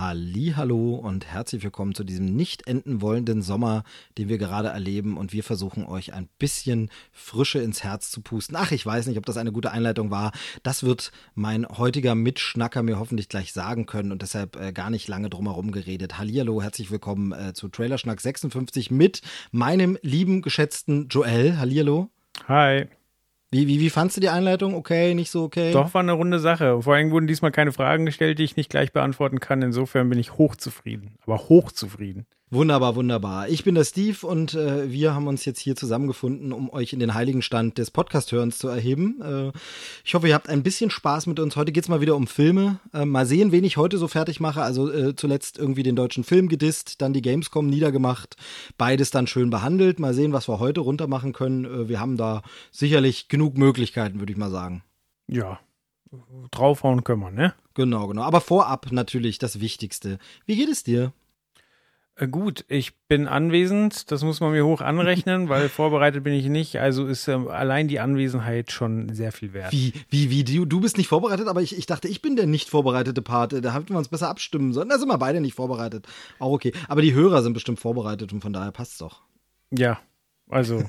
Hallo und herzlich willkommen zu diesem nicht enden wollenden Sommer, den wir gerade erleben und wir versuchen euch ein bisschen Frische ins Herz zu pusten. Ach, ich weiß nicht, ob das eine gute Einleitung war. Das wird mein heutiger Mitschnacker mir hoffentlich gleich sagen können und deshalb äh, gar nicht lange drumherum geredet. Hallihallo, herzlich willkommen äh, zu Trailerschnack 56 mit meinem lieben geschätzten Joel. Hallihallo. Hi. Wie, wie, wie fandst du die Einleitung? Okay, nicht so okay? Doch, war eine runde Sache. Vor allem wurden diesmal keine Fragen gestellt, die ich nicht gleich beantworten kann. Insofern bin ich hochzufrieden. Aber hochzufrieden. Wunderbar, wunderbar. Ich bin der Steve und äh, wir haben uns jetzt hier zusammengefunden, um euch in den heiligen Stand des Podcast-Hörens zu erheben. Äh, ich hoffe, ihr habt ein bisschen Spaß mit uns. Heute geht's mal wieder um Filme. Äh, mal sehen, wen ich heute so fertig mache. Also äh, zuletzt irgendwie den deutschen Film gedisst, dann die Gamescom niedergemacht. Beides dann schön behandelt. Mal sehen, was wir heute runtermachen können. Äh, wir haben da sicherlich genug Möglichkeiten, würde ich mal sagen. Ja, draufhauen können wir, ne? Genau, genau. Aber vorab natürlich das Wichtigste. Wie geht es dir? Äh, Gut, ich bin anwesend, das muss man mir hoch anrechnen, weil vorbereitet bin ich nicht. Also ist ähm, allein die Anwesenheit schon sehr viel wert. Wie, wie, wie, du, du bist nicht vorbereitet, aber ich, ich dachte, ich bin der nicht vorbereitete Part. Da hätten wir uns besser abstimmen sollen. Da sind wir beide nicht vorbereitet. Auch okay. Aber die Hörer sind bestimmt vorbereitet und von daher passt's doch. Ja, also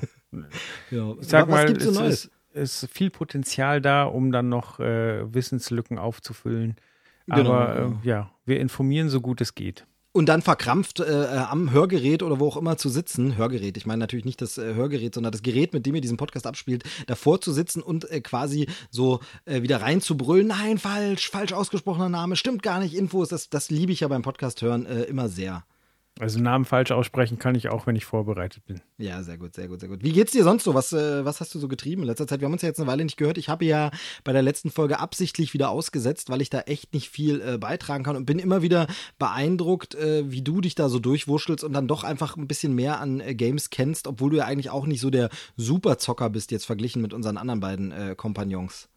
Ja. ich sag was mal, gibt's so es Neues? ist, ist viel Potenzial da, um dann noch äh, Wissenslücken aufzufüllen. Genau, Aber äh, ja, wir informieren so gut es geht. Und dann verkrampft äh, äh, am Hörgerät oder wo auch immer zu sitzen, Hörgerät, ich meine natürlich nicht das äh, Hörgerät, sondern das Gerät, mit dem ihr diesen Podcast abspielt, davor zu sitzen und äh, quasi so äh, wieder reinzubrüllen, nein, falsch, falsch ausgesprochener Name, stimmt gar nicht, Infos, das, das liebe ich ja beim Podcast hören äh, immer sehr. Also Namen falsch aussprechen kann ich auch, wenn ich vorbereitet bin. Ja, sehr gut, sehr gut, sehr gut. Wie geht's dir sonst so? Was, äh, was hast du so getrieben in letzter Zeit? Wir haben uns ja jetzt eine Weile nicht gehört. Ich habe ja bei der letzten Folge absichtlich wieder ausgesetzt, weil ich da echt nicht viel äh, beitragen kann und bin immer wieder beeindruckt, äh, wie du dich da so durchwurschtelst und dann doch einfach ein bisschen mehr an äh, Games kennst, obwohl du ja eigentlich auch nicht so der Superzocker bist, jetzt verglichen mit unseren anderen beiden äh, Kompagnons.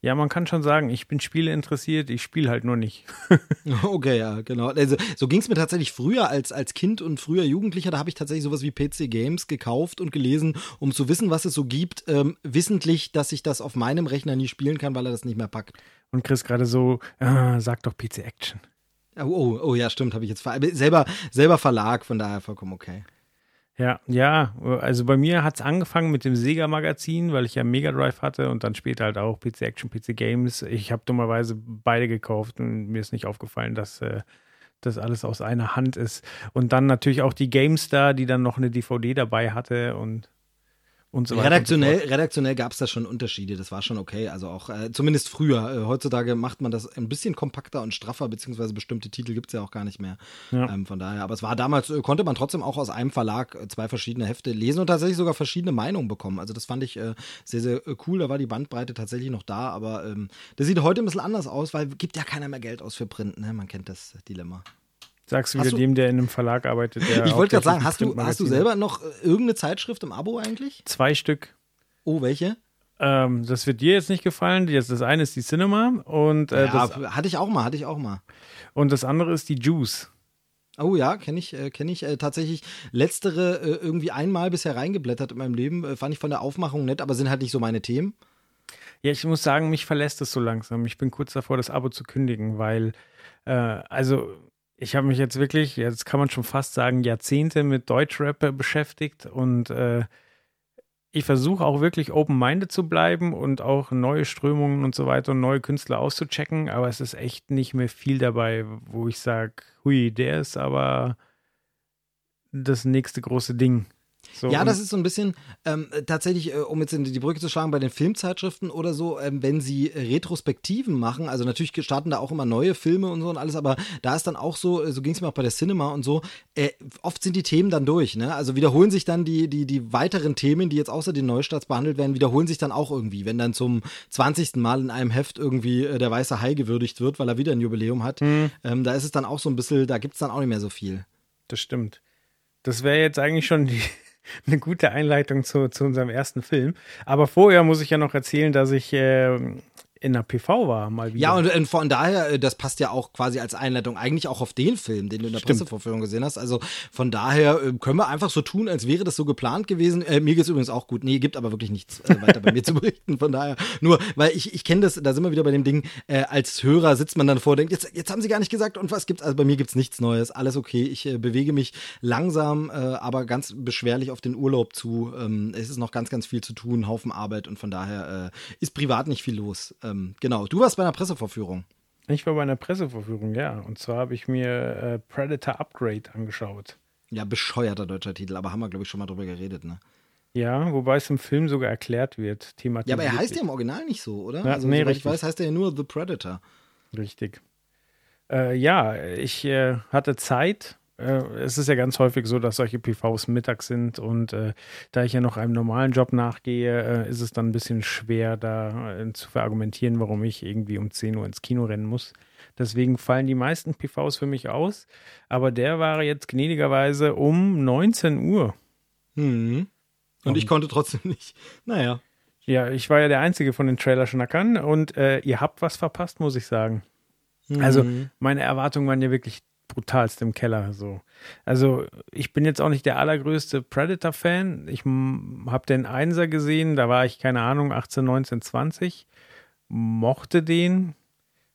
Ja, man kann schon sagen, ich bin Spiele interessiert, ich spiele halt nur nicht. Okay, ja, genau. Also, so ging es mir tatsächlich früher als, als Kind und früher Jugendlicher. Da habe ich tatsächlich sowas wie PC Games gekauft und gelesen, um zu wissen, was es so gibt. Ähm, wissentlich, dass ich das auf meinem Rechner nie spielen kann, weil er das nicht mehr packt. Und Chris gerade so, äh, sag doch PC Action. Oh, oh, oh ja, stimmt, habe ich jetzt selber, selber Verlag, von daher vollkommen okay. Ja, ja, also bei mir hat es angefangen mit dem Sega-Magazin, weil ich ja Mega Drive hatte und dann später halt auch PC Action, PC Games. Ich habe dummerweise beide gekauft und mir ist nicht aufgefallen, dass äh, das alles aus einer Hand ist. Und dann natürlich auch die GameStar, die dann noch eine DVD dabei hatte und, und so weiter. redaktionell so redaktionell gab es da schon Unterschiede, das war schon okay. Also auch, äh, zumindest früher. Äh, heutzutage macht man das ein bisschen kompakter und straffer, beziehungsweise bestimmte Titel gibt es ja auch gar nicht mehr. Ja. Ähm, von daher, aber es war damals, äh, konnte man trotzdem auch aus einem Verlag äh, zwei verschiedene Hefte lesen und tatsächlich sogar verschiedene Meinungen bekommen. Also das fand ich äh, sehr, sehr äh, cool. Da war die Bandbreite tatsächlich noch da, aber ähm, das sieht heute ein bisschen anders aus, weil gibt ja keiner mehr Geld aus für Print, ne? Man kennt das Dilemma. Sagst du wieder dem, der in einem Verlag arbeitet. Der ich wollte gerade sagen, hast du, hast du selber noch äh, irgendeine Zeitschrift im Abo eigentlich? Zwei Stück. Oh, welche? Ähm, das wird dir jetzt nicht gefallen. Das, das eine ist die Cinema und, äh, ja, das, hatte ich auch mal, hatte ich auch mal. und das andere ist die Juice. Oh ja, kenne ich, äh, kenne ich äh, tatsächlich. Letztere äh, irgendwie einmal bisher reingeblättert in meinem Leben. Fand ich von der Aufmachung nett, aber sind halt nicht so meine Themen. Ja, ich muss sagen, mich verlässt es so langsam. Ich bin kurz davor, das Abo zu kündigen, weil, also, ich habe mich jetzt wirklich, jetzt kann man schon fast sagen, Jahrzehnte mit Deutschrap äh, beschäftigt und äh, ich versuche auch wirklich open-minded zu bleiben und auch neue Strömungen und so weiter und neue Künstler auszuchecken, aber es ist echt nicht mehr viel dabei, wo ich sage, hui, der ist aber das nächste große Ding. So, ja, das ist so ein bisschen ähm, tatsächlich, äh, um jetzt in die Brücke zu schlagen, bei den Filmzeitschriften oder so, ähm, wenn sie äh, Retrospektiven machen, also natürlich starten da auch immer neue Filme und so und alles, aber da ist dann auch so, äh, so ging es mir auch bei der Cinema und so, äh, oft sind die Themen dann durch, ne? Also wiederholen sich dann die, die, die weiteren Themen, die jetzt außer den Neustarts behandelt werden, wiederholen sich dann auch irgendwie, wenn dann zum 20. Mal in einem Heft irgendwie äh, der weiße Hai gewürdigt wird, weil er wieder ein Jubiläum hat. Mhm. Ähm, da ist es dann auch so ein bisschen, da gibt es dann auch nicht mehr so viel. Das stimmt. Das wäre jetzt eigentlich schon die, eine gute Einleitung zu, zu unserem ersten Film. Aber vorher muss ich ja noch erzählen, dass ich äh, in der PV war, mal wieder. Ja, und, und von daher, äh, das passt ja auch quasi als Einleitung eigentlich auch auf den Film, den du in der Stimmt. Pressevorführung gesehen hast. Also von daher äh, können wir einfach so tun, als wäre das so geplant gewesen. Äh, mir geht's übrigens auch gut. Nee, gibt aber wirklich nichts äh, weiter bei mir zu berichten. Von daher, nur, weil ich, ich kenne das, da sind wir wieder bei dem Ding, äh, als Hörer sitzt man dann vor, denkt, jetzt, jetzt haben sie gar nicht gesagt und was gibt's? Also bei mir gibt's nichts Neues, alles okay. Ich äh, bewege mich langsam, äh, aber ganz beschwerlich auf den Urlaub zu. Ähm, es ist noch ganz, ganz viel zu tun, Haufen Arbeit und von daher äh, ist privat nicht viel los. Ähm, genau, du warst bei einer Pressevorführung. Ich war bei einer Pressevorführung, ja. Und zwar habe ich mir äh, Predator Upgrade angeschaut. Ja, bescheuerter deutscher Titel, aber haben wir, glaube ich, schon mal drüber geredet, ne? Ja, wobei es im Film sogar erklärt wird, Ja, thematisiert. aber er heißt ja im Original nicht so, oder? Ja, also, nee, soweit ich richtig. weiß, heißt er ja nur The Predator. Richtig. Äh, ja, ich äh, hatte Zeit. Äh, es ist ja ganz häufig so, dass solche PVs mittags sind und äh, da ich ja noch einem normalen Job nachgehe, äh, ist es dann ein bisschen schwer, da äh, zu verargumentieren, warum ich irgendwie um 10 Uhr ins Kino rennen muss. Deswegen fallen die meisten PVs für mich aus. Aber der war jetzt gnädigerweise um 19 Uhr. Mhm. Und ich konnte trotzdem nicht. Naja. Ja, ich war ja der Einzige von den Trailer-Schnackern und äh, ihr habt was verpasst, muss ich sagen. Also Mhm. meine Erwartungen waren ja wirklich brutalst im Keller. So. Also ich bin jetzt auch nicht der allergrößte Predator-Fan. Ich habe den Einser gesehen, da war ich, keine Ahnung, 18, 19, 20. Mochte den.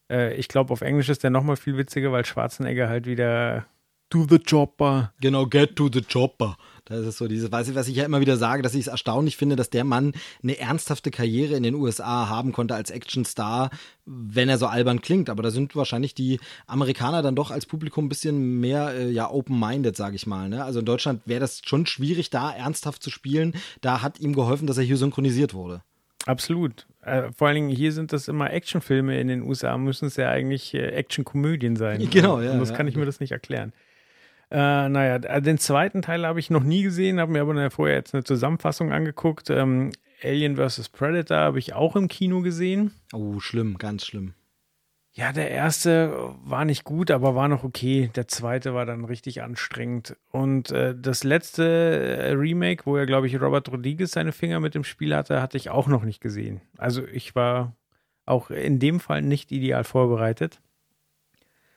Äh, ich glaube, auf Englisch ist der nochmal viel witziger, weil Schwarzenegger halt wieder Do the Chopper. Genau, get to the chopper. Das ist so dieses, weiß ich, was ich ja immer wieder sage, dass ich es erstaunlich finde, dass der Mann eine ernsthafte Karriere in den USA haben konnte als Actionstar, wenn er so albern klingt. Aber da sind wahrscheinlich die Amerikaner dann doch als Publikum ein bisschen mehr äh, ja open-minded, sage ich mal. Ne? Also in Deutschland wäre das schon schwierig, da ernsthaft zu spielen. Da hat ihm geholfen, dass er hier synchronisiert wurde. Absolut. Äh, vor allen Dingen hier sind das immer Actionfilme. In den USA müssen es ja eigentlich äh, Actionkomödien sein. Genau, ja, Anders ja. kann ich mir das nicht erklären. Äh, naja, den zweiten Teil habe ich noch nie gesehen, habe mir aber vorher jetzt eine Zusammenfassung angeguckt. Ähm, Alien vs. Predator habe ich auch im Kino gesehen. Oh, schlimm, ganz schlimm. Ja, der erste war nicht gut, aber war noch okay. Der zweite war dann richtig anstrengend. Und äh, das letzte äh, Remake, wo ja, glaube ich, Robert Rodriguez seine Finger mit dem Spiel hatte, hatte ich auch noch nicht gesehen. Also ich war auch in dem Fall nicht ideal vorbereitet.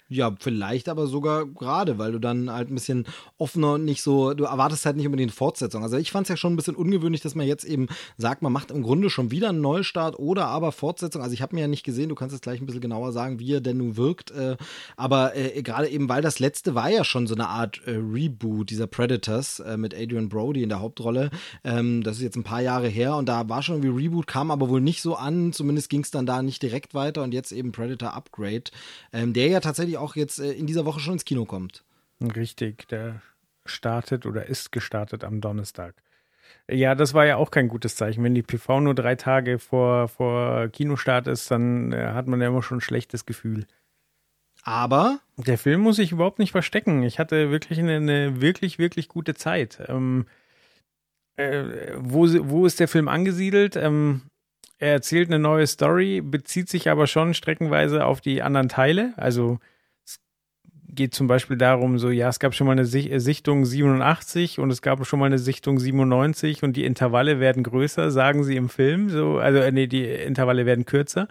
Ja, vielleicht aber sogar gerade, weil du dann halt ein bisschen offener und nicht so, du erwartest halt nicht unbedingt Fortsetzung. Also ich fand es ja schon ein bisschen ungewöhnlich, dass man jetzt eben sagt, man macht im Grunde schon wieder einen Neustart oder aber Fortsetzung. Also ich habe mir ja nicht gesehen, du kannst jetzt gleich ein bisschen genauer sagen, wie er denn nun wirkt. Äh, aber äh, gerade eben, weil das letzte war ja schon so eine Art äh, Reboot dieser Predators mit Adrian Brody in der Hauptrolle. Ähm, das ist jetzt ein paar Jahre her und da war schon irgendwie Reboot, kam aber wohl nicht so an. Zumindest ging es dann da nicht direkt weiter und jetzt eben Predator Upgrade, ähm, der ja tatsächlich auch jetzt äh, in dieser Woche schon ins Kino kommt. Richtig, der startet oder ist gestartet am Donnerstag. Ja, das war ja auch kein gutes Zeichen. Wenn die PV nur drei Tage vor, vor Kinostart ist, dann äh, hat man ja immer schon ein schlechtes Gefühl. Aber Der Film muss sich überhaupt nicht verstecken. Ich hatte wirklich eine, eine wirklich, wirklich gute Zeit. Ähm, äh, wo, wo ist der Film angesiedelt? Ähm, er erzählt eine neue Story, bezieht sich aber schon streckenweise auf die anderen Teile. Also geht zum Beispiel darum, so, ja, es gab schon mal eine äh, Sichtung 87 und es gab schon mal eine Sichtung 97 und die Intervalle werden größer, sagen sie im Film. So, also, äh, nee, die Intervalle werden kürzer.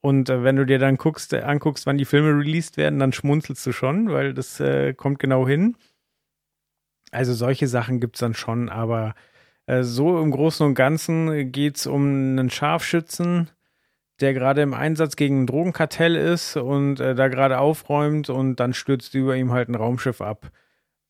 Und äh, wenn du dir dann guckst, äh, anguckst, wann die Filme released werden, dann schmunzelst du schon, weil das äh, kommt genau hin. Also solche Sachen gibt's dann schon, aber so im Großen und Ganzen geht's um einen Scharfschützen, der gerade im Einsatz gegen ein Drogenkartell ist und äh, da gerade aufräumt und dann stürzt über ihm halt ein Raumschiff ab.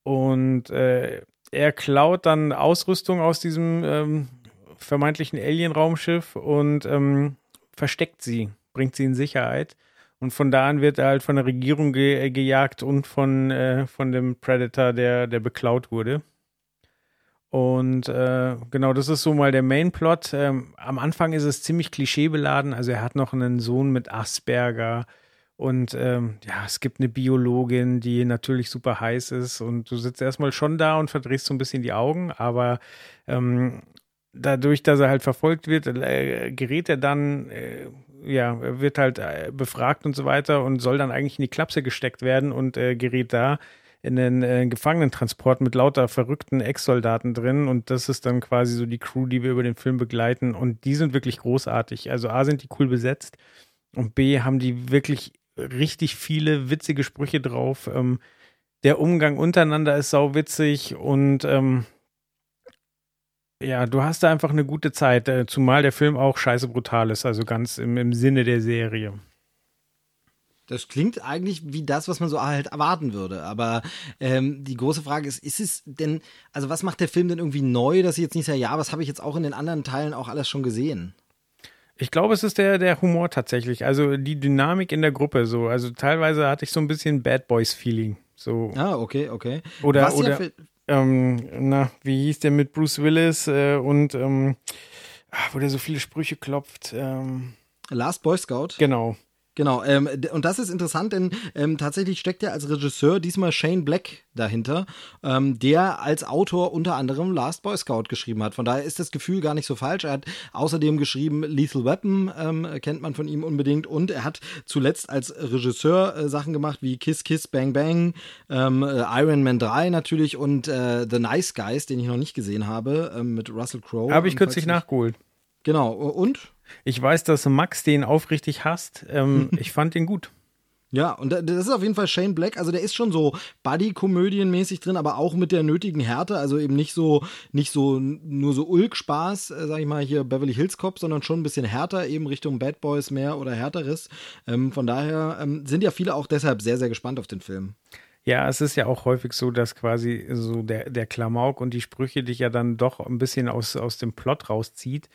Und äh, er klaut dann Ausrüstung aus diesem ähm, vermeintlichen Alien-Raumschiff und ähm, versteckt sie, bringt sie in Sicherheit. Und von da an wird er halt von der Regierung ge äh, gejagt und von, äh, von dem Predator, der, der beklaut wurde. Und äh, genau, das ist so mal der Mainplot. Ähm, am Anfang ist es ziemlich klischeebeladen. Also er hat noch einen Sohn mit Asperger. Und ähm, ja, es gibt eine Biologin, die natürlich super heiß ist. Und du sitzt erstmal schon da und verdrehst so ein bisschen die Augen. Aber ähm, dadurch, dass er halt verfolgt wird, äh, gerät er dann, äh, ja, wird halt äh, befragt und so weiter und soll dann eigentlich in die Klapse gesteckt werden und äh, gerät da in den äh, Gefangenentransport mit lauter verrückten Ex-Soldaten drin und das ist dann quasi so die Crew, die wir über den Film begleiten und die sind wirklich großartig. Also A sind die cool besetzt und B haben die wirklich richtig viele witzige Sprüche drauf. Ähm, der Umgang untereinander ist sauwitzig und ähm, ja, du hast da einfach eine gute Zeit, äh, zumal der Film auch scheiße brutal ist, also ganz im, im Sinne der Serie. Das klingt eigentlich wie das, was man so halt erwarten würde. Aber ähm, die große Frage ist, ist es denn, also was macht der Film denn irgendwie neu, dass ich jetzt nicht sage, ja, was habe ich jetzt auch in den anderen Teilen auch alles schon gesehen? Ich glaube, es ist der, der Humor tatsächlich. Also die Dynamik in der Gruppe so. Also teilweise hatte ich so ein bisschen Bad Boys-Feeling. So. Ah, okay, okay. Oder, was oder ähm, na, wie hieß der mit Bruce Willis äh, und ähm, ah, wo der so viele Sprüche klopft. Ähm, Last Boy Scout? Genau. Genau, ähm, und das ist interessant, denn ähm, tatsächlich steckt ja als Regisseur diesmal Shane Black dahinter, ähm, der als Autor unter anderem Last Boy Scout geschrieben hat. Von daher ist das Gefühl gar nicht so falsch. Er hat außerdem geschrieben Lethal Weapon, ähm, kennt man von ihm unbedingt, und er hat zuletzt als Regisseur äh, Sachen gemacht wie Kiss Kiss Bang Bang, ähm, äh, Iron Man 3 natürlich und äh, The Nice Guys, den ich noch nicht gesehen habe, ähm, mit Russell Crowe. Habe ich kürzlich nachgeholt. Genau, und? Ich weiß, dass Max den aufrichtig hasst. Ähm, ich fand den gut. Ja, und das ist auf jeden Fall Shane Black. Also der ist schon so Buddy-Komödienmäßig drin, aber auch mit der nötigen Härte. Also eben nicht so, nicht so nur so Ulk-Spaß, äh, sag ich mal hier Beverly Hills Cop, sondern schon ein bisschen härter, eben Richtung Bad Boys mehr oder härteres. Ähm, von daher ähm, sind ja viele auch deshalb sehr, sehr gespannt auf den Film. Ja, es ist ja auch häufig so, dass quasi so der, der Klamauk und die Sprüche dich ja dann doch ein bisschen aus, aus dem Plot rauszieht.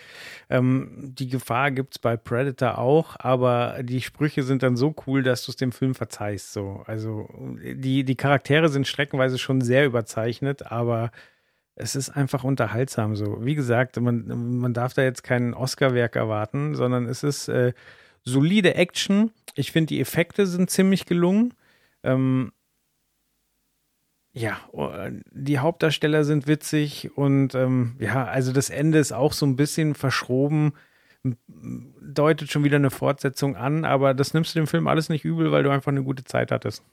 Ähm, die Gefahr gibt es bei Predator auch, aber die Sprüche sind dann so cool, dass du es dem Film verzeihst. So. Also die, die Charaktere sind streckenweise schon sehr überzeichnet, aber es ist einfach unterhaltsam so. Wie gesagt, man, man darf da jetzt kein Oscar-Werk erwarten, sondern es ist äh, solide Action. Ich finde, die Effekte sind ziemlich gelungen. Ähm, ja, oh, die Hauptdarsteller sind witzig und ähm, ja, also das Ende ist auch so ein bisschen verschroben, deutet schon wieder eine Fortsetzung an, aber das nimmst du dem Film alles nicht übel, weil du einfach eine gute Zeit hattest.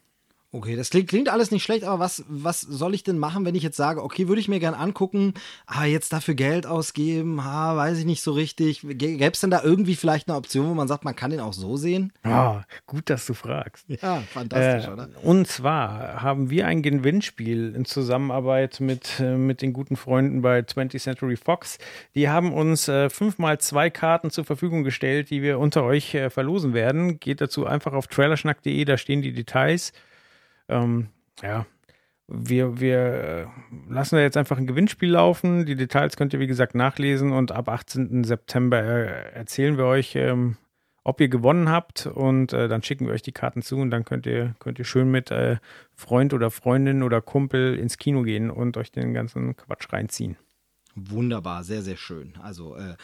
Okay, das klingt, klingt, alles nicht schlecht, aber was, was soll ich denn machen, wenn ich jetzt sage, okay, würde ich mir gern angucken, aber jetzt dafür Geld ausgeben, ha, weiß ich nicht so richtig. Gäbe es denn da irgendwie vielleicht eine Option, wo man sagt, man kann den auch so sehen? Ja, gut, dass du fragst. Ja, fantastisch, äh, oder? Und zwar haben wir ein Gewinnspiel in Zusammenarbeit mit, äh, mit den guten Freunden bei 20th Century Fox. Die haben uns äh, fünfmal zwei Karten zur Verfügung gestellt, die wir unter euch äh, verlosen werden. Geht dazu einfach auf trailerschnack.de, da stehen die Details. Ähm, ja, wir, wir äh, lassen da jetzt einfach ein Gewinnspiel laufen. Die Details könnt ihr, wie gesagt, nachlesen und ab 18. September äh, erzählen wir euch, ähm, ob ihr gewonnen habt und äh, dann schicken wir euch die Karten zu und dann könnt ihr, könnt ihr schön mit äh, Freund oder Freundin oder Kumpel ins Kino gehen und euch den ganzen Quatsch reinziehen. Wunderbar, sehr, sehr schön. Also äh,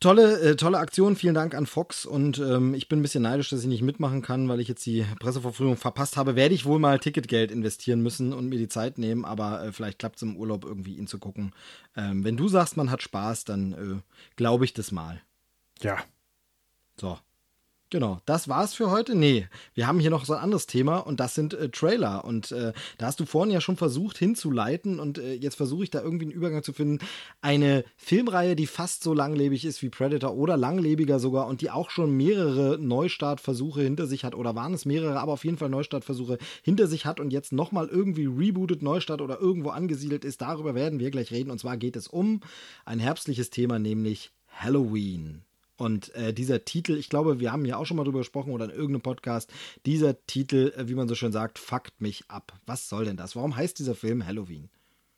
tolle, äh, tolle Aktion. Vielen Dank an Fox. Und ähm, ich bin ein bisschen neidisch, dass ich nicht mitmachen kann, weil ich jetzt die Presseverfügung verpasst habe. Werde ich wohl mal Ticketgeld investieren müssen und mir die Zeit nehmen. Aber äh, vielleicht klappt es im Urlaub irgendwie, ihn zu gucken. Ähm, wenn du sagst, man hat Spaß, dann äh, glaube ich das mal. Ja. So. Genau, das war's für heute. Nee, wir haben hier noch so ein anderes Thema und das sind äh, Trailer. Und äh, da hast du vorhin ja schon versucht hinzuleiten und äh, jetzt versuche ich da irgendwie einen Übergang zu finden. Eine Filmreihe, die fast so langlebig ist wie Predator oder langlebiger sogar und die auch schon mehrere Neustartversuche hinter sich hat oder waren es mehrere, aber auf jeden Fall Neustartversuche hinter sich hat und jetzt nochmal irgendwie rebootet, Neustart oder irgendwo angesiedelt ist. Darüber werden wir gleich reden. Und zwar geht es um ein herbstliches Thema, nämlich Halloween. Und äh, dieser Titel, ich glaube, wir haben ja auch schon mal drüber gesprochen oder in irgendeinem Podcast, dieser Titel, äh, wie man so schön sagt, fuckt mich ab. Was soll denn das? Warum heißt dieser Film Halloween?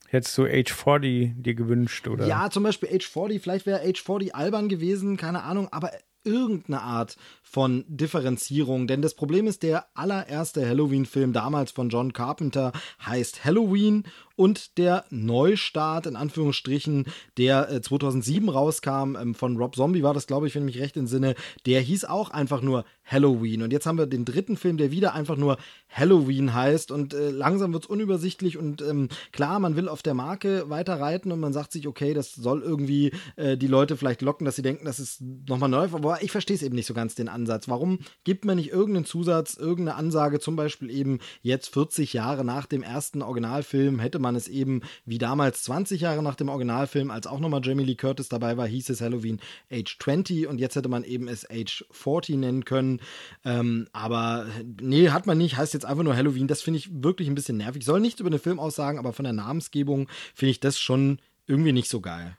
Hättest du Age 40 dir gewünscht, oder? Ja, zum Beispiel Age 40, vielleicht wäre Age 40 albern gewesen, keine Ahnung, aber irgendeine Art von Differenzierung. Denn das Problem ist, der allererste Halloween-Film damals von John Carpenter heißt Halloween und der Neustart, in Anführungsstrichen, der äh, 2007 rauskam, ähm, von Rob Zombie war das, glaube ich, wenn ich mich recht entsinne, der hieß auch einfach nur Halloween. Und jetzt haben wir den dritten Film, der wieder einfach nur Halloween heißt und äh, langsam wird es unübersichtlich und ähm, klar, man will auf der Marke weiter reiten und man sagt sich, okay, das soll irgendwie äh, die Leute vielleicht locken, dass sie denken, das ist nochmal neu, aber ich verstehe es eben nicht so ganz, den Ansatz. Warum gibt man nicht irgendeinen Zusatz, irgendeine Ansage, zum Beispiel eben jetzt 40 Jahre nach dem ersten Originalfilm, hätte man es eben wie damals 20 Jahre nach dem Originalfilm, als auch nochmal Jamie Lee Curtis dabei war, hieß es Halloween Age 20 und jetzt hätte man eben es Age 40 nennen können. Ähm, aber nee, hat man nicht, heißt jetzt einfach nur Halloween. Das finde ich wirklich ein bisschen nervig. Ich soll nichts über den Film aussagen, aber von der Namensgebung finde ich das schon irgendwie nicht so geil.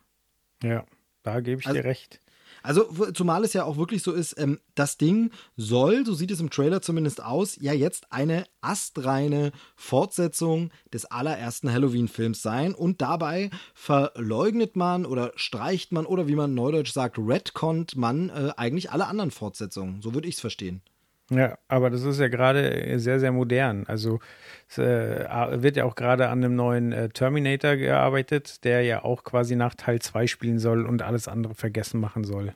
Ja, da gebe ich also, dir recht. Also, zumal es ja auch wirklich so ist, ähm, das Ding soll, so sieht es im Trailer zumindest aus, ja jetzt eine astreine Fortsetzung des allerersten Halloween-Films sein. Und dabei verleugnet man oder streicht man oder wie man neudeutsch sagt, retconnt man äh, eigentlich alle anderen Fortsetzungen. So würde ich es verstehen. Ja, aber das ist ja gerade sehr, sehr modern. Also es äh, wird ja auch gerade an einem neuen äh, Terminator gearbeitet, der ja auch quasi nach Teil 2 spielen soll und alles andere vergessen machen soll.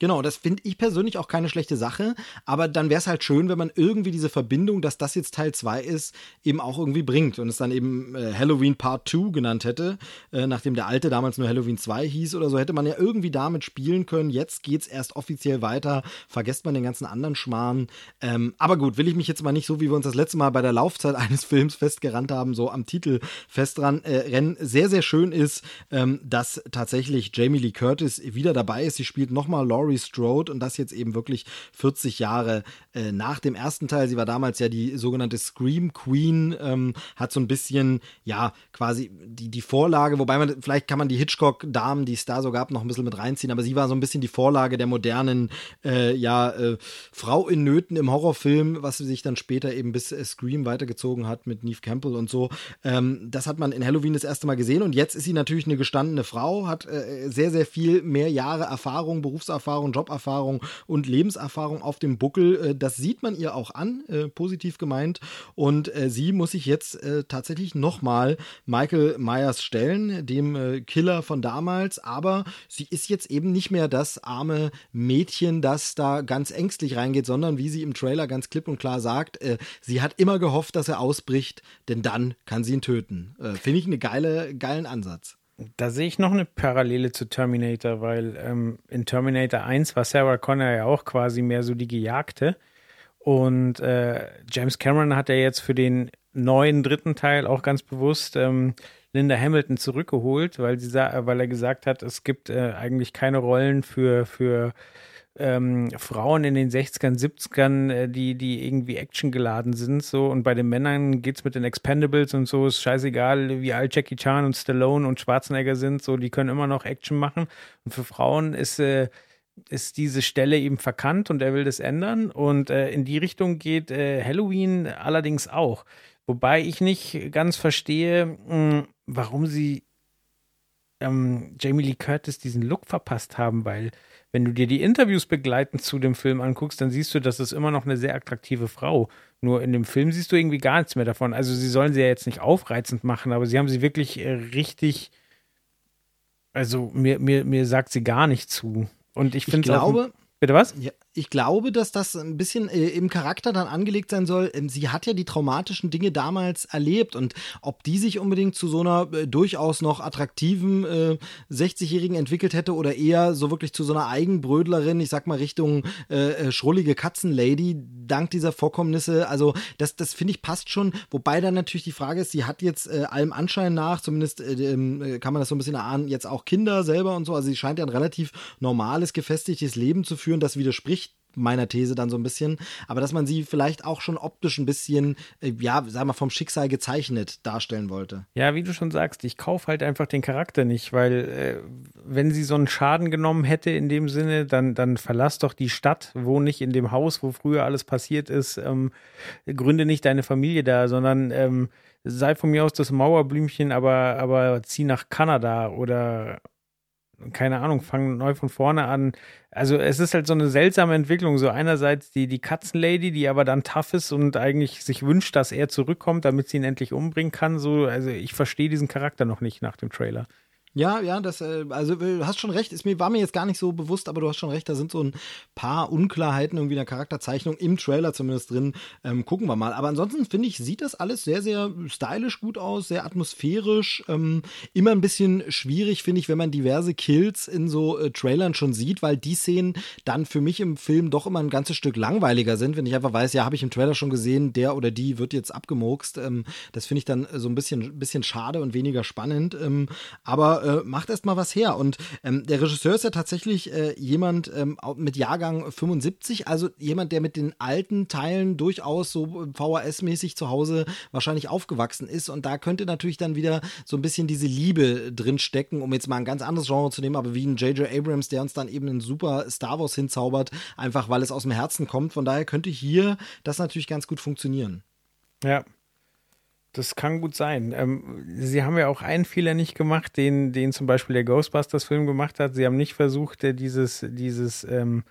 Genau, das finde ich persönlich auch keine schlechte Sache, aber dann wäre es halt schön, wenn man irgendwie diese Verbindung, dass das jetzt Teil 2 ist, eben auch irgendwie bringt und es dann eben äh, Halloween Part 2 genannt hätte, äh, nachdem der alte damals nur Halloween 2 hieß oder so, hätte man ja irgendwie damit spielen können. Jetzt geht es erst offiziell weiter, vergesst man den ganzen anderen Schmarrn. Ähm, aber gut, will ich mich jetzt mal nicht so, wie wir uns das letzte Mal bei der Laufzeit eines Films festgerannt haben, so am Titel festrennen. Äh, sehr, sehr schön ist, ähm, dass tatsächlich Jamie Lee Curtis wieder dabei ist. Sie spielt nochmal Laurie Laurie Strode und das jetzt eben wirklich 40 Jahre äh, nach dem ersten Teil. Sie war damals ja die sogenannte Scream Queen, ähm, hat so ein bisschen, ja, quasi die, die Vorlage, wobei man, vielleicht kann man die Hitchcock-Damen, die es da so gab, noch ein bisschen mit reinziehen, aber sie war so ein bisschen die Vorlage der modernen, äh, ja, äh, Frau in Nöten im Horrorfilm, was sie sich dann später eben bis äh, Scream weitergezogen hat mit Neve Campbell und so. Ähm, das hat man in Halloween das erste Mal gesehen und jetzt ist sie natürlich eine gestandene Frau, hat äh, sehr, sehr viel mehr Jahre Erfahrung, Berufserfahrung Berufserfahrung, Joberfahrung und Lebenserfahrung auf dem Buckel. Äh, das sieht man ihr auch an, äh, positiv gemeint. Und äh, sie muss sich jetzt tatsächlich nochmal Michael Myers stellen, dem Killer von damals. Aber sie ist jetzt eben nicht mehr das arme Mädchen, das da ganz ängstlich reingeht, sondern wie sie im Trailer ganz klipp und klar sagt, sie hat immer gehofft, dass er ausbricht, denn dann kann sie ihn töten. Finde ich einen geile, geilen Ansatz. Da sehe ich noch eine Parallele zu Terminator, weil ähm, in Terminator 1 war Sarah Connor ja auch quasi mehr so die Gejagte. Und äh, James Cameron hat ja jetzt für den neuen dritten Teil auch ganz bewusst ähm, Linda Hamilton zurückgeholt, weil, sie weil er gesagt hat, es gibt äh, eigentlich keine Rollen für, für ähm, Frauen in den 60ern, 70ern, äh, die, die irgendwie actiongeladen sind. So. Und bei den Männern geht es mit den Expendables und so, ist scheißegal, wie alt Jackie Chan und Stallone und Schwarzenegger sind, so, die können immer noch Action machen. Und für Frauen ist, äh, ist diese Stelle eben verkannt und er will das ändern. Und äh, in die Richtung geht äh, Halloween allerdings auch. Wobei ich nicht ganz verstehe, mh, hm, warum sie ähm, Jamie Lee Curtis diesen Look verpasst haben, weil wenn du dir die Interviews begleitend zu dem Film anguckst, dann siehst du, dass es immer noch eine sehr attraktive Frau. Nur in dem Film siehst du irgendwie gar nichts mehr davon. Also sie sollen sie ja jetzt nicht aufreizend machen, aber sie haben sie wirklich äh, richtig. Also mir, mir, mir sagt sie gar nicht zu. Und ich finde. Ich glaube. Bitte was? Ja, ich glaube, dass das ein bisschen äh, im Charakter dann angelegt sein soll. Ähm, sie hat ja die traumatischen Dinge damals erlebt und ob die sich unbedingt zu so einer äh, durchaus noch attraktiven äh, 60-Jährigen entwickelt hätte oder eher so wirklich zu so einer Eigenbrödlerin, ich sag mal Richtung äh, äh schrullige Katzenlady, dank dieser Vorkommnisse. Also das, das finde ich passt schon. Wobei dann natürlich die Frage ist, sie hat jetzt äh, allem Anschein nach, zumindest kann man das so ein bisschen erahnen, jetzt auch Kinder selber und so. Also sie scheint ja ein relativ normales, gefestigtes Leben zu führen. Das widerspricht meiner These dann so ein bisschen, aber dass man sie vielleicht auch schon optisch ein bisschen, äh, ja, sag mal, vom Schicksal gezeichnet darstellen wollte. Ja, wie du schon sagst, ich kaufe halt einfach den Charakter nicht, weil äh, wenn sie so einen Schaden genommen hätte in dem Sinne, dann, dann verlass doch die Stadt, wo nicht in dem Haus, wo früher alles passiert ist, ähm, gründe nicht deine Familie da, sondern ähm, sei von mir aus das Mauerblümchen, aber, aber zieh nach Kanada oder keine Ahnung, fangen neu von vorne an. Also es ist halt so eine seltsame Entwicklung. So einerseits die, die Katzenlady, die aber dann tough ist und eigentlich sich wünscht, dass er zurückkommt, damit sie ihn endlich umbringen kann. So, also ich verstehe diesen Charakter noch nicht nach dem Trailer. Ja, ja, das, äh, also du hast schon recht, ist mir, war mir jetzt gar nicht so bewusst, aber du hast schon recht, da sind so ein paar Unklarheiten irgendwie in der Charakterzeichnung im Trailer zumindest drin. Ähm, gucken wir mal. Aber ansonsten finde ich, sieht das alles sehr, sehr stylisch gut aus, sehr atmosphärisch. Ähm, immer ein bisschen schwierig, finde ich, wenn man diverse Kills in so äh, Trailern schon sieht, weil die Szenen dann für mich im Film doch immer ein ganzes Stück langweiliger sind, wenn ich einfach weiß, ja, habe ich im Trailer schon gesehen, der oder die wird jetzt abgemurkst. Ähm, das finde ich dann so ein bisschen, bisschen schade und weniger spannend. Ähm, äh, macht erstmal was her. Und ähm, der Regisseur ist ja tatsächlich äh, jemand ähm, mit Jahrgang 75, also jemand, der mit den alten Teilen durchaus so VHS-mäßig zu Hause wahrscheinlich aufgewachsen ist. Und da könnte natürlich dann wieder so ein bisschen diese Liebe drin stecken, um jetzt mal ein ganz anderes Genre zu nehmen, aber wie ein J.J. Abrams, der uns dann eben einen super Star Wars hinzaubert, einfach weil es aus dem Herzen kommt. Von daher könnte hier das natürlich ganz gut funktionieren. Ja, das kann gut sein. Ähm, sie haben ja auch einen Fehler nicht gemacht, den, den zum Beispiel der Ghostbusters-Film gemacht hat. Sie haben nicht versucht, äh, dieses, dieses ähm,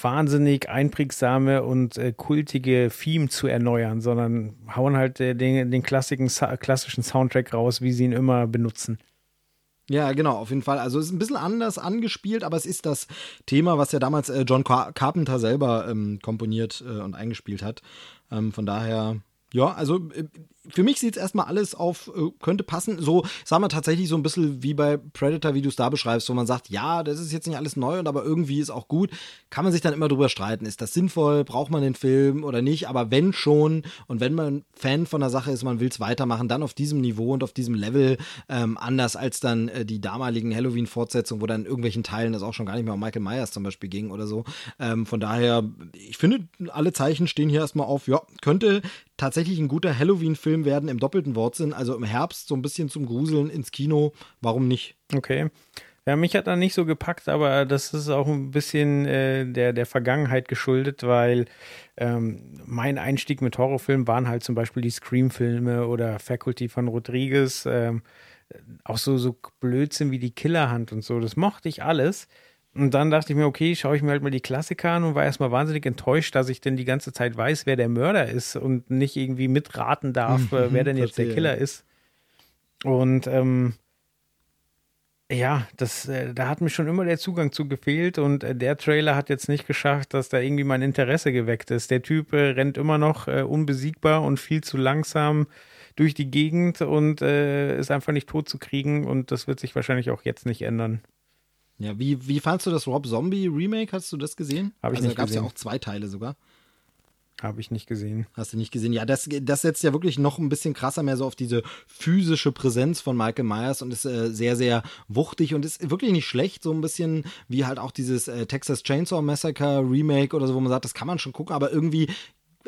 wahnsinnig einprägsame und äh, kultige Theme zu erneuern, sondern hauen halt äh, den, den klassischen, klassischen Soundtrack raus, wie sie ihn immer benutzen. Ja, genau, auf jeden Fall. Also es ist ein bisschen anders angespielt, aber es ist das Thema, was ja damals äh, John Car Carpenter selber ähm, komponiert äh, und eingespielt hat. Ähm, von daher, ja, also äh, für mich sieht es erstmal alles auf, äh, könnte passen. So, sagen wir tatsächlich so ein bisschen wie bei Predator, wie du es da beschreibst, wo man sagt, ja, das ist jetzt nicht alles neu und aber irgendwie ist auch gut. Kann man sich dann immer drüber streiten, ist das sinnvoll, braucht man den Film oder nicht, aber wenn schon und wenn man Fan von der Sache ist, man will es weitermachen, dann auf diesem Niveau und auf diesem Level, ähm, anders als dann äh, die damaligen Halloween-Fortsetzungen, wo dann in irgendwelchen Teilen das auch schon gar nicht mehr um Michael Myers zum Beispiel ging oder so. Ähm, von daher, ich finde, alle Zeichen stehen hier erstmal auf, ja, könnte tatsächlich ein guter Halloween-Film werden im doppelten Wortsinn, also im Herbst so ein bisschen zum Gruseln ins Kino. Warum nicht? Okay. Ja, mich hat er nicht so gepackt, aber das ist auch ein bisschen äh, der, der Vergangenheit geschuldet, weil ähm, mein Einstieg mit Horrorfilmen waren halt zum Beispiel die Scream-Filme oder Faculty von Rodriguez, ähm, auch so, so Blödsinn wie die Killerhand und so. Das mochte ich alles. Und dann dachte ich mir, okay, schaue ich mir halt mal die Klassiker an und war erstmal wahnsinnig enttäuscht, dass ich denn die ganze Zeit weiß, wer der Mörder ist und nicht irgendwie mitraten darf, mhm, wer denn jetzt verstehe. der Killer ist. Und ähm, ja, das, äh, da hat mir schon immer der Zugang zu gefehlt und äh, der Trailer hat jetzt nicht geschafft, dass da irgendwie mein Interesse geweckt ist. Der Typ äh, rennt immer noch äh, unbesiegbar und viel zu langsam durch die Gegend und äh, ist einfach nicht tot zu kriegen und das wird sich wahrscheinlich auch jetzt nicht ändern. Ja, wie, wie fandst du das Rob Zombie Remake? Hast du das gesehen? Habe ich also, nicht da gab es ja auch zwei Teile sogar. Habe ich nicht gesehen. Hast du nicht gesehen? Ja, das, das setzt ja wirklich noch ein bisschen krasser mehr so auf diese physische Präsenz von Michael Myers und ist äh, sehr, sehr wuchtig und ist wirklich nicht schlecht. So ein bisschen wie halt auch dieses äh, Texas Chainsaw Massacre Remake oder so, wo man sagt, das kann man schon gucken, aber irgendwie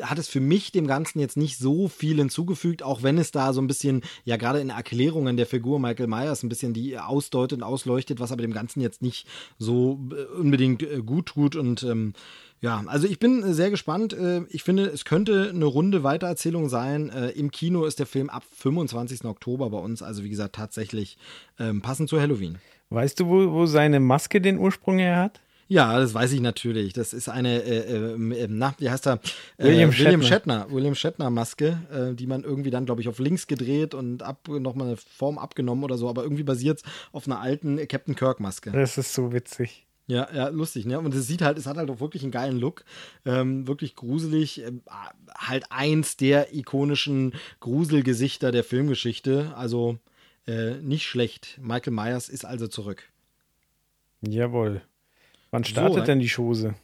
hat es für mich dem Ganzen jetzt nicht so viel hinzugefügt, auch wenn es da so ein bisschen, ja, gerade in Erklärungen der Figur Michael Myers ein bisschen die ausdeutet und ausleuchtet, was aber dem Ganzen jetzt nicht so äh, unbedingt äh, gut tut und ähm, ja, also ich bin sehr gespannt. Äh, ich finde, es könnte eine runde Weitererzählung sein. Im Kino ist der Film ab 25. Oktober bei uns, also wie gesagt, tatsächlich ähm, passend zu Halloween. Weißt du, wo, wo seine Maske den Ursprung her hat? Ja, das weiß ich natürlich. Das ist eine, äh, äh, na, wie heißt er? Äh, William, William Shatner. William Shatner-Maske, äh, die man irgendwie dann, glaube ich, auf links gedreht und ab, nochmal eine Form abgenommen oder so, aber irgendwie basiert es auf einer alten Captain Kirk-Maske. Das ist so witzig. Ja, ja, lustig, ne? Und es sieht halt, es hat halt auch wirklich einen geilen Look. Ähm, wirklich gruselig. Ähm, halt eins der ikonischen Gruselgesichter der Filmgeschichte. Also äh, nicht schlecht. Michael Myers ist also zurück. Jawohl. Wann startet so, denn die Chose?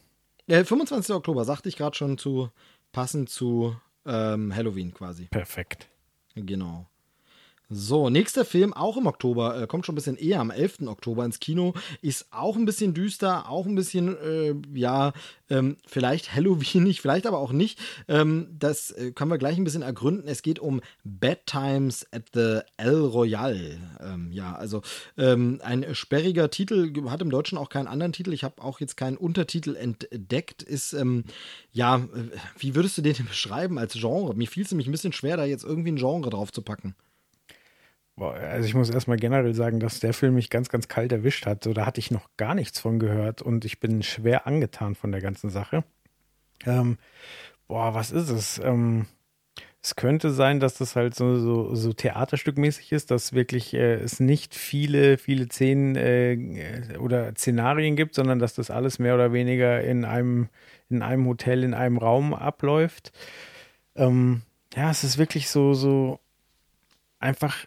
Der 25. Oktober, sagte ich gerade schon zu, passend zu ähm, Halloween quasi. Perfekt. Genau. So, nächster Film, auch im Oktober, äh, kommt schon ein bisschen eher am 11. Oktober ins Kino, ist auch ein bisschen düster, auch ein bisschen, äh, ja, ähm, vielleicht Halloweenig, vielleicht aber auch nicht. Ähm, das äh, können wir gleich ein bisschen ergründen. Es geht um Bad Times at the El Royale. Ähm, ja, also ähm, ein sperriger Titel, hat im Deutschen auch keinen anderen Titel. Ich habe auch jetzt keinen Untertitel entdeckt. Ist, ähm, ja, äh, wie würdest du den beschreiben als Genre? Mir fiel es nämlich ein bisschen schwer, da jetzt irgendwie ein Genre drauf zu packen. Also ich muss erstmal generell sagen, dass der Film mich ganz, ganz kalt erwischt hat. So, da hatte ich noch gar nichts von gehört und ich bin schwer angetan von der ganzen Sache. Ähm, boah, was ist es? Ähm, es könnte sein, dass das halt so, so, so theaterstückmäßig ist, dass wirklich äh, es nicht viele, viele Szenen äh, oder Szenarien gibt, sondern dass das alles mehr oder weniger in einem, in einem Hotel, in einem Raum abläuft. Ähm, ja, es ist wirklich so, so einfach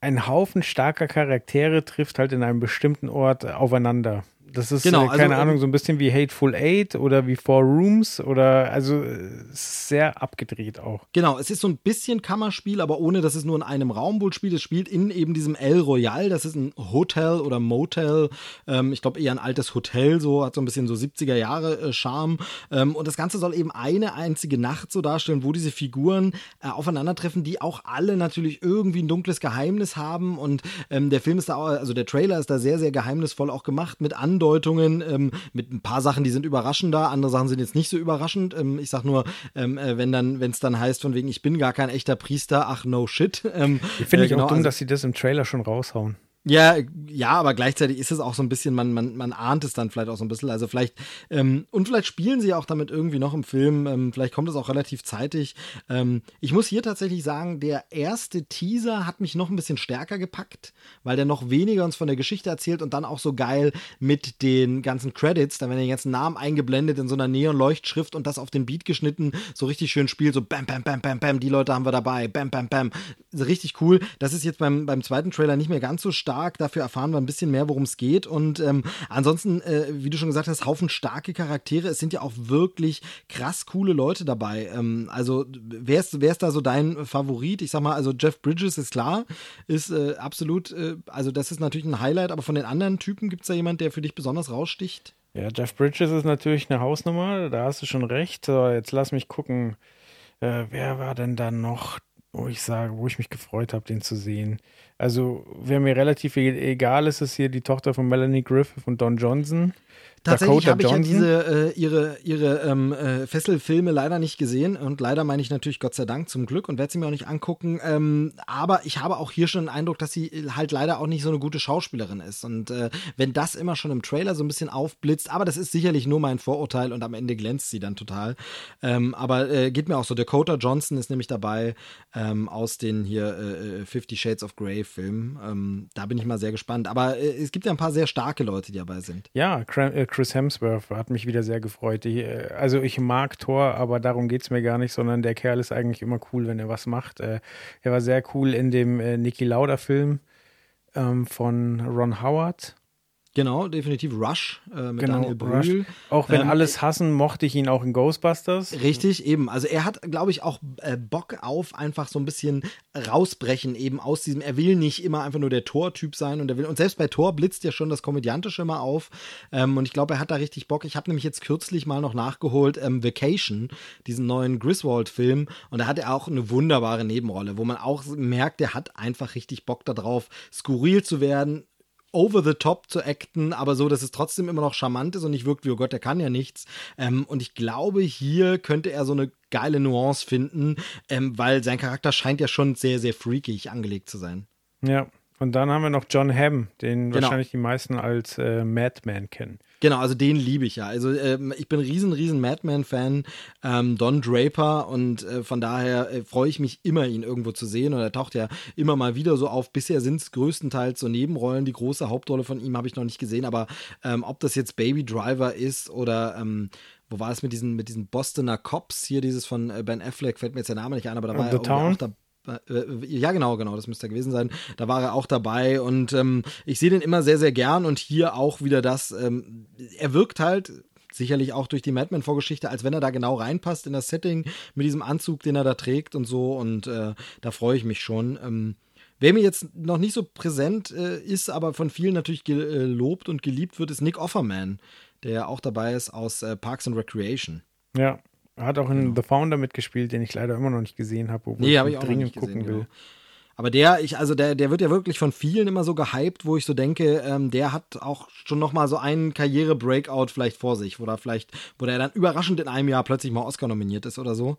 ein Haufen starker Charaktere trifft halt in einem bestimmten Ort aufeinander. Das ist, genau, äh, keine also, Ahnung, so ein bisschen wie Hateful Eight oder wie Four Rooms oder also sehr abgedreht auch. Genau, es ist so ein bisschen Kammerspiel, aber ohne, dass es nur in einem Raum wohl spielt. Es spielt in eben diesem El Royal, das ist ein Hotel oder Motel. Ähm, ich glaube eher ein altes Hotel, so hat so ein bisschen so 70er Jahre äh, Charme. Ähm, und das Ganze soll eben eine einzige Nacht so darstellen, wo diese Figuren äh, aufeinandertreffen, die auch alle natürlich irgendwie ein dunkles Geheimnis haben. Und ähm, der Film ist da, also der Trailer ist da sehr, sehr geheimnisvoll auch gemacht mit anderen Andeutungen, ähm, mit ein paar Sachen, die sind überraschender, andere Sachen sind jetzt nicht so überraschend. Ähm, ich sag nur, ähm, äh, wenn dann, wenn es dann heißt, von wegen, ich bin gar kein echter Priester, ach no shit. Ähm, Finde ich äh, genau, auch dumm, also, dass sie das im Trailer schon raushauen. Ja, ja, aber gleichzeitig ist es auch so ein bisschen, man, man, man ahnt es dann vielleicht auch so ein bisschen. Also vielleicht, ähm, und vielleicht spielen sie auch damit irgendwie noch im Film. Ähm, vielleicht kommt es auch relativ zeitig. Ähm, ich muss hier tatsächlich sagen, der erste Teaser hat mich noch ein bisschen stärker gepackt, weil der noch weniger uns von der Geschichte erzählt und dann auch so geil mit den ganzen Credits. Da werden die ganzen Namen eingeblendet in so einer Neon-Leuchtschrift und das auf den Beat geschnitten, so richtig schön spielt, so bam, bam, bam, bam, bam, die Leute haben wir dabei, bam, bam, bam. Richtig cool. Das ist jetzt beim, beim zweiten Trailer nicht mehr ganz so stark stark. Dafür erfahren wir ein bisschen mehr, worum es geht. Und ähm, ansonsten, äh, wie du schon gesagt hast, Haufen starke Charaktere. Es sind ja auch wirklich krass coole Leute dabei. Ähm, also, wer ist, wer ist da so dein Favorit? Ich sag mal, also Jeff Bridges ist klar, ist äh, absolut, äh, also das ist natürlich ein Highlight, aber von den anderen Typen gibt es da jemand, der für dich besonders raussticht? Ja, Jeff Bridges ist natürlich eine Hausnummer, da hast du schon recht. So, jetzt lass mich gucken. Äh, wer war denn da noch, wo ich sage, wo ich mich gefreut habe, den zu sehen? Also, wer mir relativ e-, egal ist, ist hier die Tochter von Melanie Griffith und Don Johnson. Tatsächlich habe ich ja diese, äh, ihre, ihre ähm, äh, Fesselfilme leider nicht gesehen und leider meine ich natürlich Gott sei Dank zum Glück und werde sie mir auch nicht angucken. Ähm, aber ich habe auch hier schon den Eindruck, dass sie halt leider auch nicht so eine gute Schauspielerin ist. Und äh, wenn das immer schon im Trailer so ein bisschen aufblitzt, aber das ist sicherlich nur mein Vorurteil und am Ende glänzt sie dann total. Ähm, aber äh, geht mir auch so. Dakota Johnson ist nämlich dabei ähm, aus den hier äh, Fifty Shades of Grey Filmen. Ähm, da bin ich mal sehr gespannt. Aber äh, es gibt ja ein paar sehr starke Leute, die dabei sind. Ja, Chris Hemsworth hat mich wieder sehr gefreut. Ich, äh, also ich mag Thor, aber darum geht es mir gar nicht, sondern der Kerl ist eigentlich immer cool, wenn er was macht. Äh, er war sehr cool in dem äh, Niki Lauda-Film ähm, von Ron Howard. Genau, definitiv Rush äh, mit genau, Daniel Brühl. Auch wenn ähm, alles hassen, mochte ich ihn auch in Ghostbusters. Richtig, eben. Also er hat, glaube ich, auch äh, Bock auf einfach so ein bisschen rausbrechen eben aus diesem, er will nicht immer einfach nur der Tor-Typ sein und er will, und selbst bei Tor blitzt ja schon das Komödiantische mal auf ähm, und ich glaube, er hat da richtig Bock. Ich habe nämlich jetzt kürzlich mal noch nachgeholt ähm, Vacation, diesen neuen Griswold-Film und da hat er auch eine wunderbare Nebenrolle, wo man auch merkt, er hat einfach richtig Bock darauf, skurril zu werden, over the top zu acten, aber so, dass es trotzdem immer noch charmant ist und nicht wirkt wie, oh Gott, der kann ja nichts. Ähm, und ich glaube, hier könnte er so eine geile Nuance finden, ähm, weil sein Charakter scheint ja schon sehr, sehr freakig angelegt zu sein. Ja, und dann haben wir noch John Hamm, den genau. wahrscheinlich die meisten als äh, Madman kennen. Genau, also den liebe ich ja. Also ähm, ich bin riesen, riesen Madman-Fan, ähm, Don Draper und äh, von daher äh, freue ich mich immer, ihn irgendwo zu sehen. Und er taucht ja immer mal wieder so auf. Bisher sind es größtenteils so Nebenrollen. Die große Hauptrolle von ihm habe ich noch nicht gesehen, aber ähm, ob das jetzt Baby Driver ist oder ähm, wo war es mit diesen, mit diesen Bostoner Cops hier, dieses von äh, Ben Affleck, fällt mir jetzt der Name nicht ein, aber da war er auch dabei. Äh, ja, genau, genau, das müsste er gewesen sein. Da war er auch dabei und ähm, ich sehe den immer sehr, sehr gern und hier auch wieder das. Ähm, er wirkt halt sicherlich auch durch die Madman-Vorgeschichte, als wenn er da genau reinpasst in das Setting mit diesem Anzug, den er da trägt und so und äh, da freue ich mich schon. Ähm, Wer mir jetzt noch nicht so präsent äh, ist, aber von vielen natürlich gelobt und geliebt wird, ist Nick Offerman, der auch dabei ist aus äh, Parks and Recreation. Ja, er hat auch in genau. The Founder mitgespielt, den ich leider immer noch nicht gesehen habe, wo nee, ich, hab ich dringend gucken will. Genau. Aber der, ich, also der, der wird ja wirklich von vielen immer so gehypt, wo ich so denke, ähm, der hat auch schon nochmal so einen Karriere-Breakout vielleicht vor sich, wo da vielleicht, wo der dann überraschend in einem Jahr plötzlich mal Oscar nominiert ist oder so.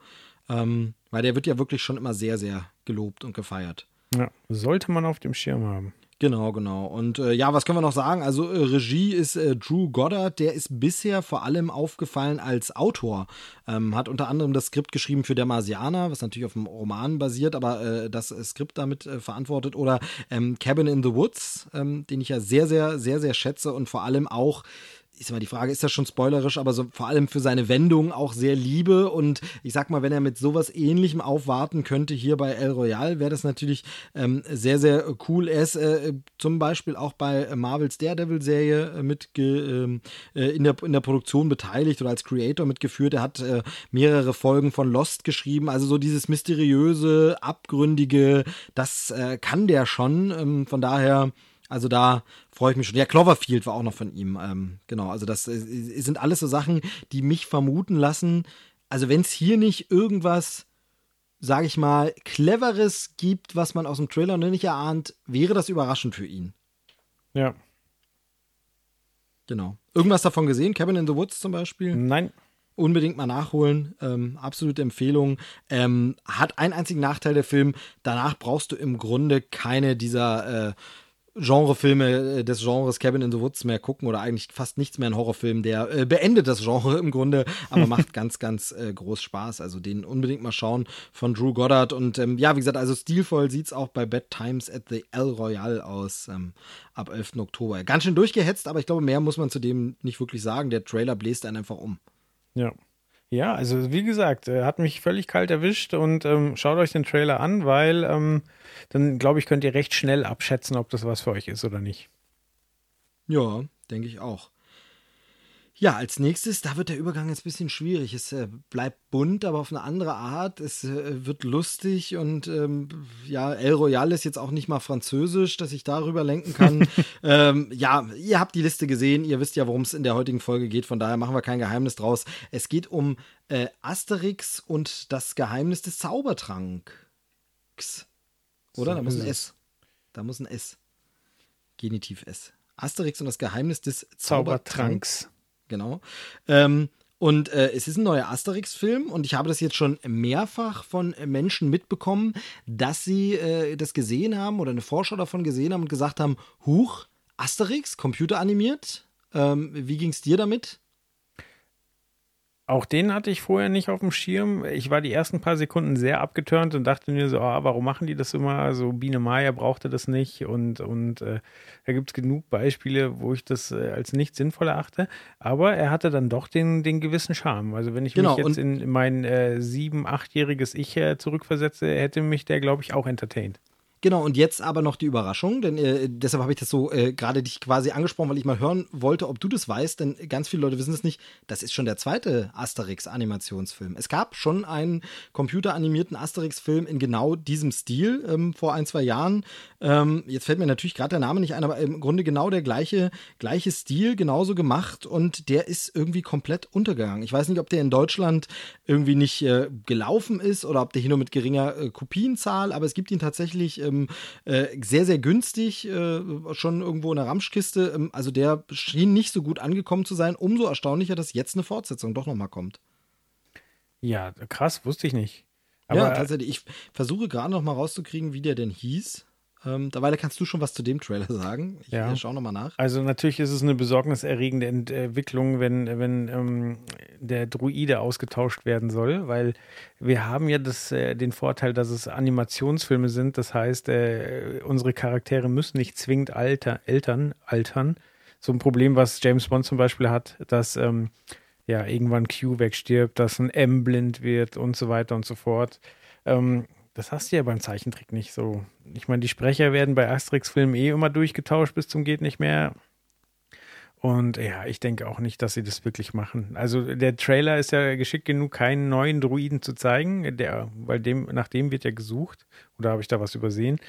Ähm, weil der wird ja wirklich schon immer sehr, sehr gelobt und gefeiert. Ja, sollte man auf dem Schirm haben. Genau, genau. Und äh, ja, was können wir noch sagen? Also äh, Regie ist äh, Drew Goddard, der ist bisher vor allem aufgefallen als Autor. Ähm, hat unter anderem das Skript geschrieben für Der Marsianer, was natürlich auf einem Roman basiert, aber äh, das Skript damit äh, verantwortet. Oder ähm, Cabin in the Woods, ähm, den ich ja sehr, sehr, sehr, sehr schätze und vor allem auch ist immer die Frage, ist das schon spoilerisch, aber so vor allem für seine Wendung auch sehr liebe. Und ich sag mal, wenn er mit sowas ähnlichem aufwarten könnte hier bei El Royale, wäre das natürlich ähm, sehr, sehr cool. Er ist äh, zum Beispiel auch bei Marvels Daredevil-Serie äh, mit ähm, äh, in, der, in der Produktion beteiligt oder als Creator mitgeführt. Er hat äh, mehrere Folgen von Lost geschrieben. Also so dieses mysteriöse, abgründige, das äh, kann der schon. Ähm, von daher also da freue ich mich schon. Ja, Cloverfield war auch noch von ihm. Ähm, genau, also das äh, sind alles so Sachen, die mich vermuten lassen. Also wenn es hier nicht irgendwas, sage ich mal, cleveres gibt, was man aus dem Trailer noch nicht erahnt, wäre das überraschend für ihn. Ja. Genau. Irgendwas davon gesehen? Cabin in the Woods zum Beispiel? Nein. Unbedingt mal nachholen. Ähm, absolute Empfehlung. Ähm, hat einen einzigen Nachteil der Film. Danach brauchst du im Grunde keine dieser äh, Genrefilme äh, des Genres Cabin in the Woods mehr gucken oder eigentlich fast nichts mehr ein Horrorfilm, der äh, beendet das Genre im Grunde, aber macht ganz, ganz äh, groß Spaß. Also den unbedingt mal schauen von Drew Goddard. Und ähm, ja, wie gesagt, also stilvoll sieht es auch bei Bad Times at the El Royale aus ähm, ab 11. Oktober. Ganz schön durchgehetzt, aber ich glaube, mehr muss man zu dem nicht wirklich sagen. Der Trailer bläst einen einfach um. Ja. Ja, also wie gesagt, er hat mich völlig kalt erwischt und ähm, schaut euch den Trailer an, weil ähm, dann glaube ich, könnt ihr recht schnell abschätzen, ob das was für euch ist oder nicht. Ja, denke ich auch. Ja, als nächstes, da wird der Übergang jetzt ein bisschen schwierig. Es äh, bleibt bunt, aber auf eine andere Art. Es äh, wird lustig und ähm, ja, El Royal ist jetzt auch nicht mal französisch, dass ich darüber lenken kann. ähm, ja, ihr habt die Liste gesehen, ihr wisst ja, worum es in der heutigen Folge geht, von daher machen wir kein Geheimnis draus. Es geht um äh, Asterix und das Geheimnis des Zaubertranks. Oder? So da muss ein S. Da muss ein S. Genitiv S. Asterix und das Geheimnis des Zaubertranks. Zaubertranks. Genau. Ähm, und äh, es ist ein neuer Asterix-Film und ich habe das jetzt schon mehrfach von Menschen mitbekommen, dass sie äh, das gesehen haben oder eine Vorschau davon gesehen haben und gesagt haben: Huch, Asterix, computeranimiert. Ähm, wie ging es dir damit? Auch den hatte ich vorher nicht auf dem Schirm. Ich war die ersten paar Sekunden sehr abgeturnt und dachte mir so, oh, warum machen die das immer? So Biene Maya brauchte das nicht und, und äh, da gibt es genug Beispiele, wo ich das äh, als nicht sinnvoll erachte. Aber er hatte dann doch den, den gewissen Charme. Also wenn ich genau, mich jetzt in mein äh, sieben-, achtjähriges Ich äh, zurückversetze, hätte mich der, glaube ich, auch entertained. Genau, und jetzt aber noch die Überraschung, denn äh, deshalb habe ich das so äh, gerade dich quasi angesprochen, weil ich mal hören wollte, ob du das weißt, denn ganz viele Leute wissen es nicht. Das ist schon der zweite Asterix-Animationsfilm. Es gab schon einen computeranimierten Asterix-Film in genau diesem Stil ähm, vor ein, zwei Jahren. Ähm, jetzt fällt mir natürlich gerade der Name nicht ein, aber im Grunde genau der gleiche, gleiche Stil, genauso gemacht und der ist irgendwie komplett untergegangen. Ich weiß nicht, ob der in Deutschland irgendwie nicht äh, gelaufen ist oder ob der hier nur mit geringer äh, Kopienzahl, aber es gibt ihn tatsächlich äh, ähm, äh, sehr, sehr günstig, äh, schon irgendwo in der Ramschkiste. Ähm, also der schien nicht so gut angekommen zu sein. Umso erstaunlicher, dass jetzt eine Fortsetzung doch nochmal kommt. Ja, krass, wusste ich nicht. Aber ja, tatsächlich. Ich versuche gerade noch mal rauszukriegen, wie der denn hieß. Ähm, derweil kannst du schon was zu dem Trailer sagen. Ich ja. schaue nochmal nach. Also natürlich ist es eine besorgniserregende Entwicklung, wenn, wenn ähm, der Druide ausgetauscht werden soll, weil wir haben ja das, äh, den Vorteil, dass es Animationsfilme sind. Das heißt, äh, unsere Charaktere müssen nicht zwingend alter, Eltern altern. So ein Problem, was James Bond zum Beispiel hat, dass ähm, ja irgendwann Q wegstirbt, dass ein M blind wird und so weiter und so fort. Ähm, das hast du ja beim Zeichentrick nicht so. Ich meine, die Sprecher werden bei Asterix-Filmen eh immer durchgetauscht bis zum geht nicht mehr. Und ja, ich denke auch nicht, dass sie das wirklich machen. Also der Trailer ist ja geschickt genug, keinen neuen Druiden zu zeigen, der, weil dem, nach dem wird ja gesucht. Oder habe ich da was übersehen?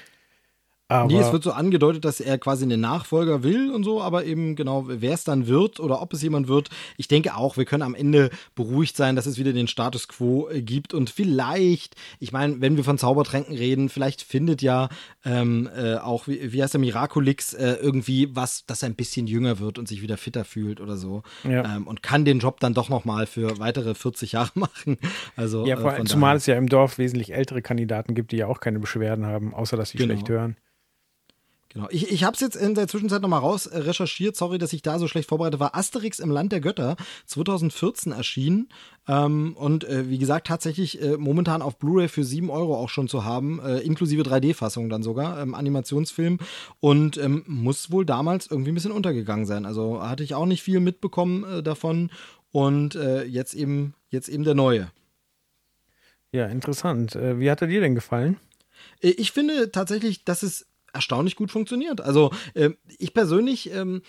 Aber nee, es wird so angedeutet, dass er quasi einen Nachfolger will und so, aber eben genau, wer es dann wird oder ob es jemand wird. Ich denke auch, wir können am Ende beruhigt sein, dass es wieder den Status quo äh, gibt und vielleicht, ich meine, wenn wir von Zaubertränken reden, vielleicht findet ja ähm, äh, auch, wie, wie heißt der Miraculix, äh, irgendwie was, dass er ein bisschen jünger wird und sich wieder fitter fühlt oder so. Ja. Ähm, und kann den Job dann doch nochmal für weitere 40 Jahre machen. Also, ja, äh, vor, von zumal daher. es ja im Dorf wesentlich ältere Kandidaten gibt, die ja auch keine Beschwerden haben, außer dass sie Genau. schlecht hören. Genau. Ich, ich habe es jetzt in der Zwischenzeit nochmal raus äh, recherchiert. Sorry, dass ich da so schlecht vorbereitet war. Asterix im Land der Götter 2014 erschienen. Ähm, und äh, wie gesagt, tatsächlich äh, momentan auf Blu-ray für 7 Euro auch schon zu haben, äh, inklusive 3D-Fassung dann sogar, ähm, Animationsfilm. Und ähm, muss wohl damals irgendwie ein bisschen untergegangen sein. Also hatte ich auch nicht viel mitbekommen äh, davon. Und äh, jetzt eben, jetzt eben der neue. Ja, interessant. Wie hat er dir denn gefallen? Ich finde tatsächlich, dass es erstaunlich gut funktioniert. Also äh, ich persönlich ähm,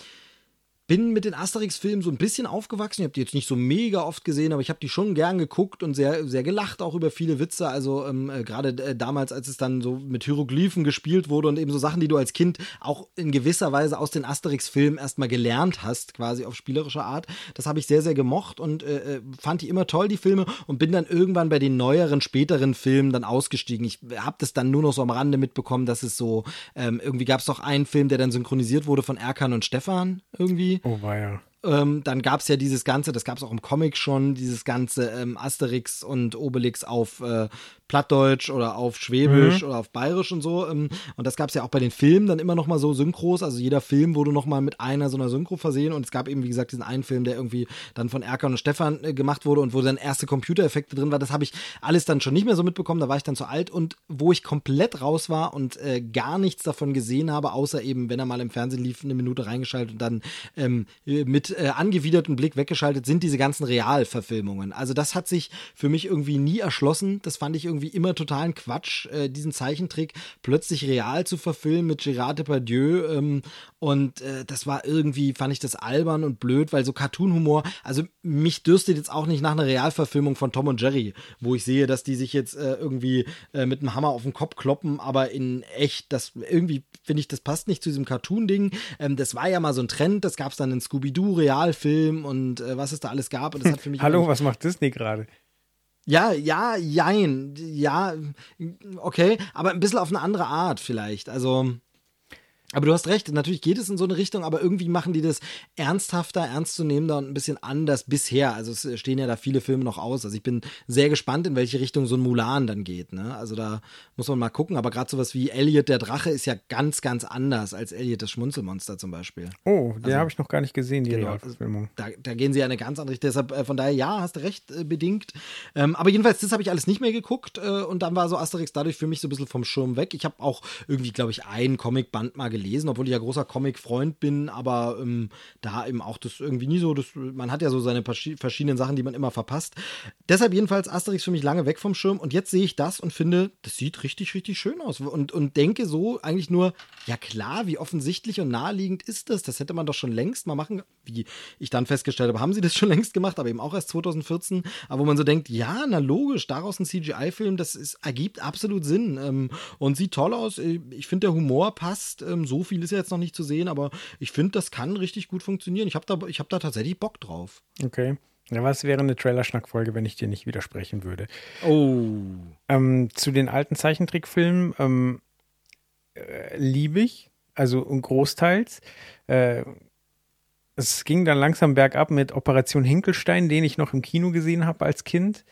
bin mit den Asterix-Filmen so ein bisschen aufgewachsen. Ich habe die jetzt nicht so mega oft gesehen, aber ich habe die schon gern geguckt und sehr, sehr gelacht, auch über viele Witze. Also ähm, äh, gerade äh, damals, als es dann so mit Hieroglyphen gespielt wurde und eben so Sachen, die du als Kind auch in gewisser Weise aus den Asterix-Filmen erstmal gelernt hast, quasi auf spielerische Art. Das habe ich sehr, sehr gemocht und äh, äh, fand die immer toll, die Filme, und bin dann irgendwann bei den neueren, späteren Filmen dann ausgestiegen. Ich habe das dann nur noch so am Rande mitbekommen, dass es so, ähm, irgendwie gab es doch einen Film, der dann synchronisiert wurde von Erkan und Stefan irgendwie. Oh, war ja. Ähm, dann gab es ja dieses Ganze, das gab es auch im Comic schon, dieses ganze ähm, Asterix und Obelix auf äh, Plattdeutsch oder auf Schwäbisch oder auf Bayerisch und so. Ähm, und das gab es ja auch bei den Filmen dann immer noch mal so Synchros. Also jeder Film wurde noch mal mit einer so einer Synchro versehen. Und es gab eben, wie gesagt, diesen einen Film, der irgendwie dann von Erkan und Stefan äh, gemacht wurde und wo dann erste Computereffekte drin war. Das habe ich alles dann schon nicht mehr so mitbekommen. Da war ich dann zu alt. Und wo ich komplett raus war und äh, gar nichts davon gesehen habe, außer eben, wenn er mal im Fernsehen lief, eine Minute reingeschaltet und dann ähm, mit äh, angewidertem Blick weggeschaltet, sind diese ganzen Realverfilmungen. Also das hat sich für mich irgendwie nie erschlossen. Das fand ich irgendwie immer totalen Quatsch, äh, diesen Zeichentrick plötzlich real zu verfilmen mit Gérard Depardieu. Ähm, und äh, das war irgendwie, fand ich das albern und blöd, weil so Cartoon-Humor, also mich dürstet jetzt auch nicht nach einer Realverfilmung von Tom und Jerry, wo ich sehe, dass die sich jetzt äh, irgendwie äh, mit einem Hammer auf den Kopf kloppen, aber in echt, das irgendwie finde ich, das passt nicht zu diesem Cartoon-Ding. Ähm, das war ja mal so ein Trend, das gab es dann in Scooby-Doo-Realfilm und äh, was es da alles gab. Und das hat für mich Hallo, was macht Disney gerade? Ja, ja, jein. Ja, okay, aber ein bisschen auf eine andere Art vielleicht. Also. Aber du hast recht, natürlich geht es in so eine Richtung, aber irgendwie machen die das ernsthafter, ernstzunehmender und ein bisschen anders bisher. Also es stehen ja da viele Filme noch aus. Also ich bin sehr gespannt, in welche Richtung so ein Mulan dann geht. Ne? Also da muss man mal gucken. Aber gerade sowas wie Elliot der Drache ist ja ganz, ganz anders als Elliot das Schmunzelmonster zum Beispiel. Oh, den habe ich noch gar nicht gesehen, die Genau, Realverfilmung. Da, da gehen sie ja eine ganz andere Richtung. Deshalb, äh, von daher, ja, hast du recht, äh, bedingt. Ähm, aber jedenfalls, das habe ich alles nicht mehr geguckt. Äh, und dann war so Asterix dadurch für mich so ein bisschen vom Schirm weg. Ich habe auch irgendwie, glaube ich, ein Comicband mal gelesen, obwohl ich ja großer Comic-Freund bin. Aber ähm, da eben auch das irgendwie nie so. Das, man hat ja so seine verschiedenen Sachen, die man immer verpasst. Deshalb jedenfalls Asterix für mich lange weg vom Schirm. Und jetzt sehe ich das und finde, das sieht richtig, richtig schön aus. Und, und denke so eigentlich nur, ja klar, wie offensichtlich und naheliegend ist das? Das hätte man doch schon längst mal machen. Wie ich dann festgestellt habe, haben sie das schon längst gemacht, aber eben auch erst 2014. Aber wo man so denkt, ja, na logisch, daraus ein CGI-Film, das ist, ergibt absolut Sinn. Ähm, und sieht toll aus. Ich finde, der Humor passt. Ähm, so viel ist ja jetzt noch nicht zu sehen, aber ich finde, das kann richtig gut funktionieren. Ich habe da, ich hab da tatsächlich Bock drauf. Okay. Ja, was wäre eine Trailer-Schnack-Folge, wenn ich dir nicht widersprechen würde? Oh. Ähm, zu den alten Zeichentrickfilmen ähm, äh, liebe ich, also großteils. Äh, es ging dann langsam bergab mit Operation Hinkelstein, den ich noch im Kino gesehen habe als Kind.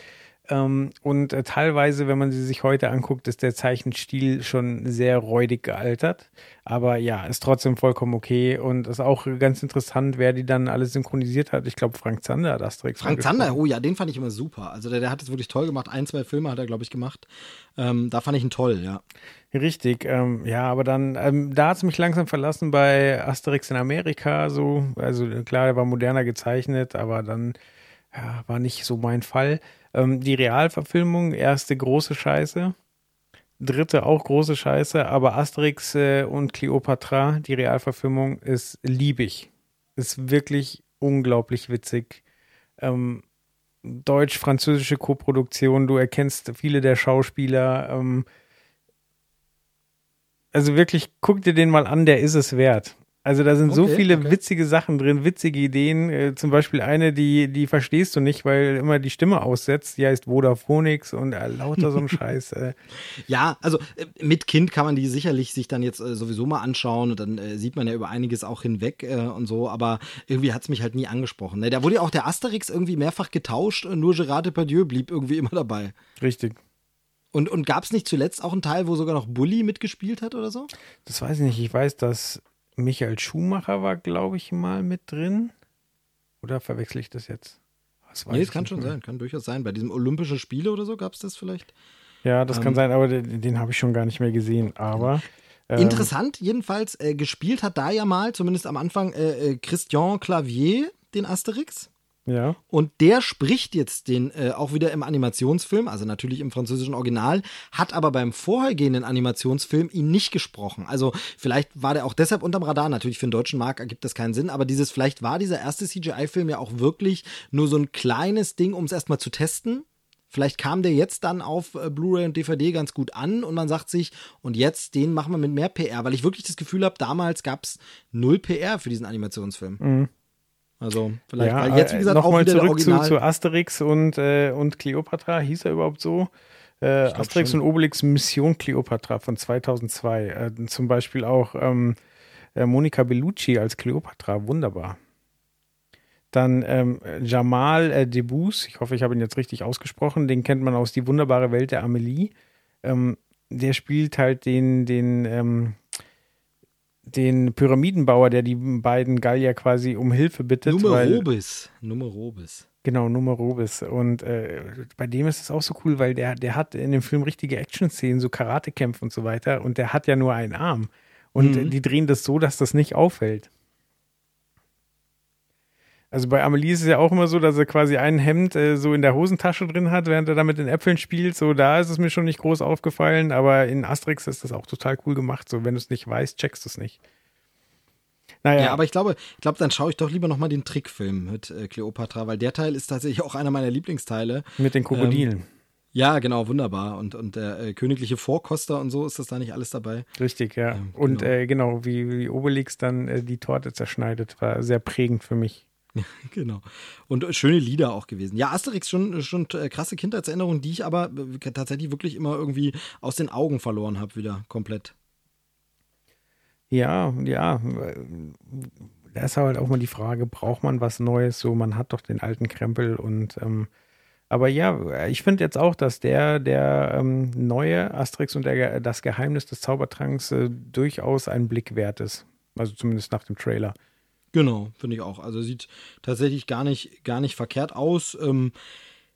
Ähm, und äh, teilweise, wenn man sie sich heute anguckt, ist der Zeichenstil schon sehr räudig gealtert. Aber ja, ist trotzdem vollkommen okay und ist auch ganz interessant, wer die dann alle synchronisiert hat. Ich glaube, Frank Zander hat Asterix. Frank Zander, oh ja, den fand ich immer super. Also der, der hat es wirklich toll gemacht. Ein, zwei Filme hat er, glaube ich, gemacht. Ähm, da fand ich ihn toll, ja. Richtig, ähm, ja, aber dann, ähm, da hat es mich langsam verlassen bei Asterix in Amerika, so, also klar, der war moderner gezeichnet, aber dann ja, war nicht so mein Fall. Ähm, die Realverfilmung, erste große Scheiße, dritte auch große Scheiße, aber Asterix äh, und Cleopatra, die Realverfilmung, ist liebig. Ist wirklich unglaublich witzig. Ähm, Deutsch-französische Koproduktion, du erkennst viele der Schauspieler, ähm, also wirklich, guck dir den mal an, der ist es wert. Also da sind so Okay, viele okay. witzige Sachen drin, witzige Ideen. Äh, zum Beispiel eine, die, die verstehst du nicht, weil immer die Stimme aussetzt. Die heißt Vodaphonix und äh, lauter so ein Scheiß. Äh. Ja, also äh, mit Kind kann man die sicherlich sich dann jetzt äh, sowieso mal anschauen und dann äh, sieht man ja über einiges auch hinweg und so, aber irgendwie hat's mich halt nie angesprochen. Ne? Da wurde ja auch der Asterix irgendwie mehrfach getauscht, äh, nur Gerard Depardieu blieb irgendwie immer dabei. Richtig. Und, und gab's nicht zuletzt auch einen Teil, wo sogar noch Bully mitgespielt hat oder so? Das weiß ich nicht. Ich weiß, dass Michael Schumacher war, glaube ich, mal mit drin. Oder verwechsel ich das jetzt? Das Nee, es ich kann schon mehr. sein, kann durchaus sein. Bei diesem Olympischen Spiele oder so gab's das vielleicht? Ja, das kann Ähm, sein, aber den, den habe ich schon gar nicht mehr gesehen. Aber ähm, Interessant, jedenfalls, äh, gespielt hat da ja mal, zumindest am Anfang, äh, äh, Christian Clavier, den Asterix. Ja, Und der spricht jetzt den äh, auch wieder im Animationsfilm, also natürlich im französischen Original, hat aber beim vorhergehenden Animationsfilm ihn nicht gesprochen. Also vielleicht war der auch deshalb unterm Radar. Natürlich für den deutschen Markt ergibt das keinen Sinn, aber dieses, vielleicht war dieser erste CGI-Film ja auch wirklich nur so ein kleines Ding, um es erstmal zu testen. Vielleicht kam der jetzt dann auf äh, Blu-ray und DVD ganz gut an und man sagt sich, und jetzt den machen wir mit mehr PR, weil ich wirklich das Gefühl habe, damals gab es null PR für diesen Animationsfilm. Also vielleicht, ja jetzt, wie gesagt, auch nochmal wieder der zurück zu, zu Asterix und, äh, und Cleopatra. Hieß er überhaupt so? Äh, Asterix schon. und Obelix Mission Cleopatra von 2002. Äh, zum Beispiel auch ähm, äh, Monica Bellucci als Cleopatra. Wunderbar. Dann ähm, Jamal äh, Debus, ich hoffe, ich habe ihn jetzt richtig ausgesprochen, den kennt man aus Die wunderbare Welt der Amelie. Ähm, der spielt halt den, den, ähm, den Pyramidenbauer, der die beiden Gallier quasi um Hilfe bittet. weil, Numerobis. Numerobis. Genau, Numerobis. Und äh, bei dem ist es auch so cool, weil der, der hat in dem Film richtige Action-Szenen, so Karatekämpfe und so weiter. Und der hat ja nur einen Arm. Und Mhm. die drehen das so, dass das nicht auffällt. Also bei Amelie ist es ja auch immer so, dass er quasi ein Hemd äh, so in der Hosentasche drin hat, während er da mit den Äpfeln spielt. So, da ist es mir schon nicht groß aufgefallen, aber in Asterix ist das auch total cool gemacht. So, wenn du es nicht weißt, checkst du es nicht. Naja, Ja, aber ich glaube, ich glaube, dann schaue ich doch lieber nochmal den Trickfilm mit äh, Cleopatra, weil der Teil ist tatsächlich auch einer meiner Lieblingsteile. mit den Krokodilen. Ja, genau, wunderbar. Und, und der äh, königliche Vorkoster und so ist das da nicht alles dabei. Richtig, ja. Ähm, und genau. äh, genau, wie, wie Obelix dann äh, die Torte zerschneidet, war sehr prägend für mich. Genau. Und äh, schöne Lieder auch gewesen. Ja, Asterix schon, schon äh, krasse Kindheitserinnerungen, die ich aber äh, tatsächlich wirklich immer irgendwie aus den Augen verloren habe, wieder komplett. Ja, ja. äh, Da ist halt auch mal die Frage, braucht man was Neues? So, man hat doch den alten Krempel und ähm, aber ja, ich finde jetzt auch, dass der, der ähm, neue Asterix und der, das Geheimnis des Zaubertranks äh, durchaus ein Blick wert ist. Also zumindest nach dem Trailer. Genau, finde ich auch. Also sieht tatsächlich gar nicht, gar nicht verkehrt aus. Ähm,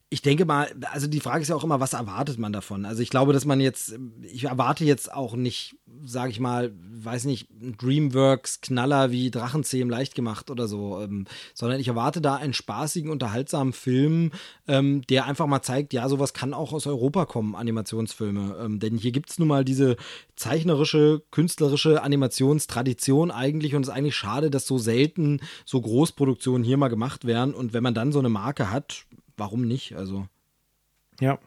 ich denke mal, also die Frage ist ja auch immer, was erwartet man davon? Also ich glaube, dass man jetzt, ich erwarte jetzt auch nicht, sage ich mal, weiß nicht, einen Dreamworks-Knaller wie Drachenzähm leicht gemacht oder so, ähm, sondern ich erwarte da einen spaßigen, unterhaltsamen Film, ähm, der einfach mal zeigt, ja, sowas kann auch aus Europa kommen, Animationsfilme. Ähm, denn hier gibt es nun mal diese zeichnerische, künstlerische Animationstradition eigentlich und es ist eigentlich schade, dass so selten so Großproduktionen hier mal gemacht werden und wenn man dann so eine Marke hat, warum nicht? Also, Ja.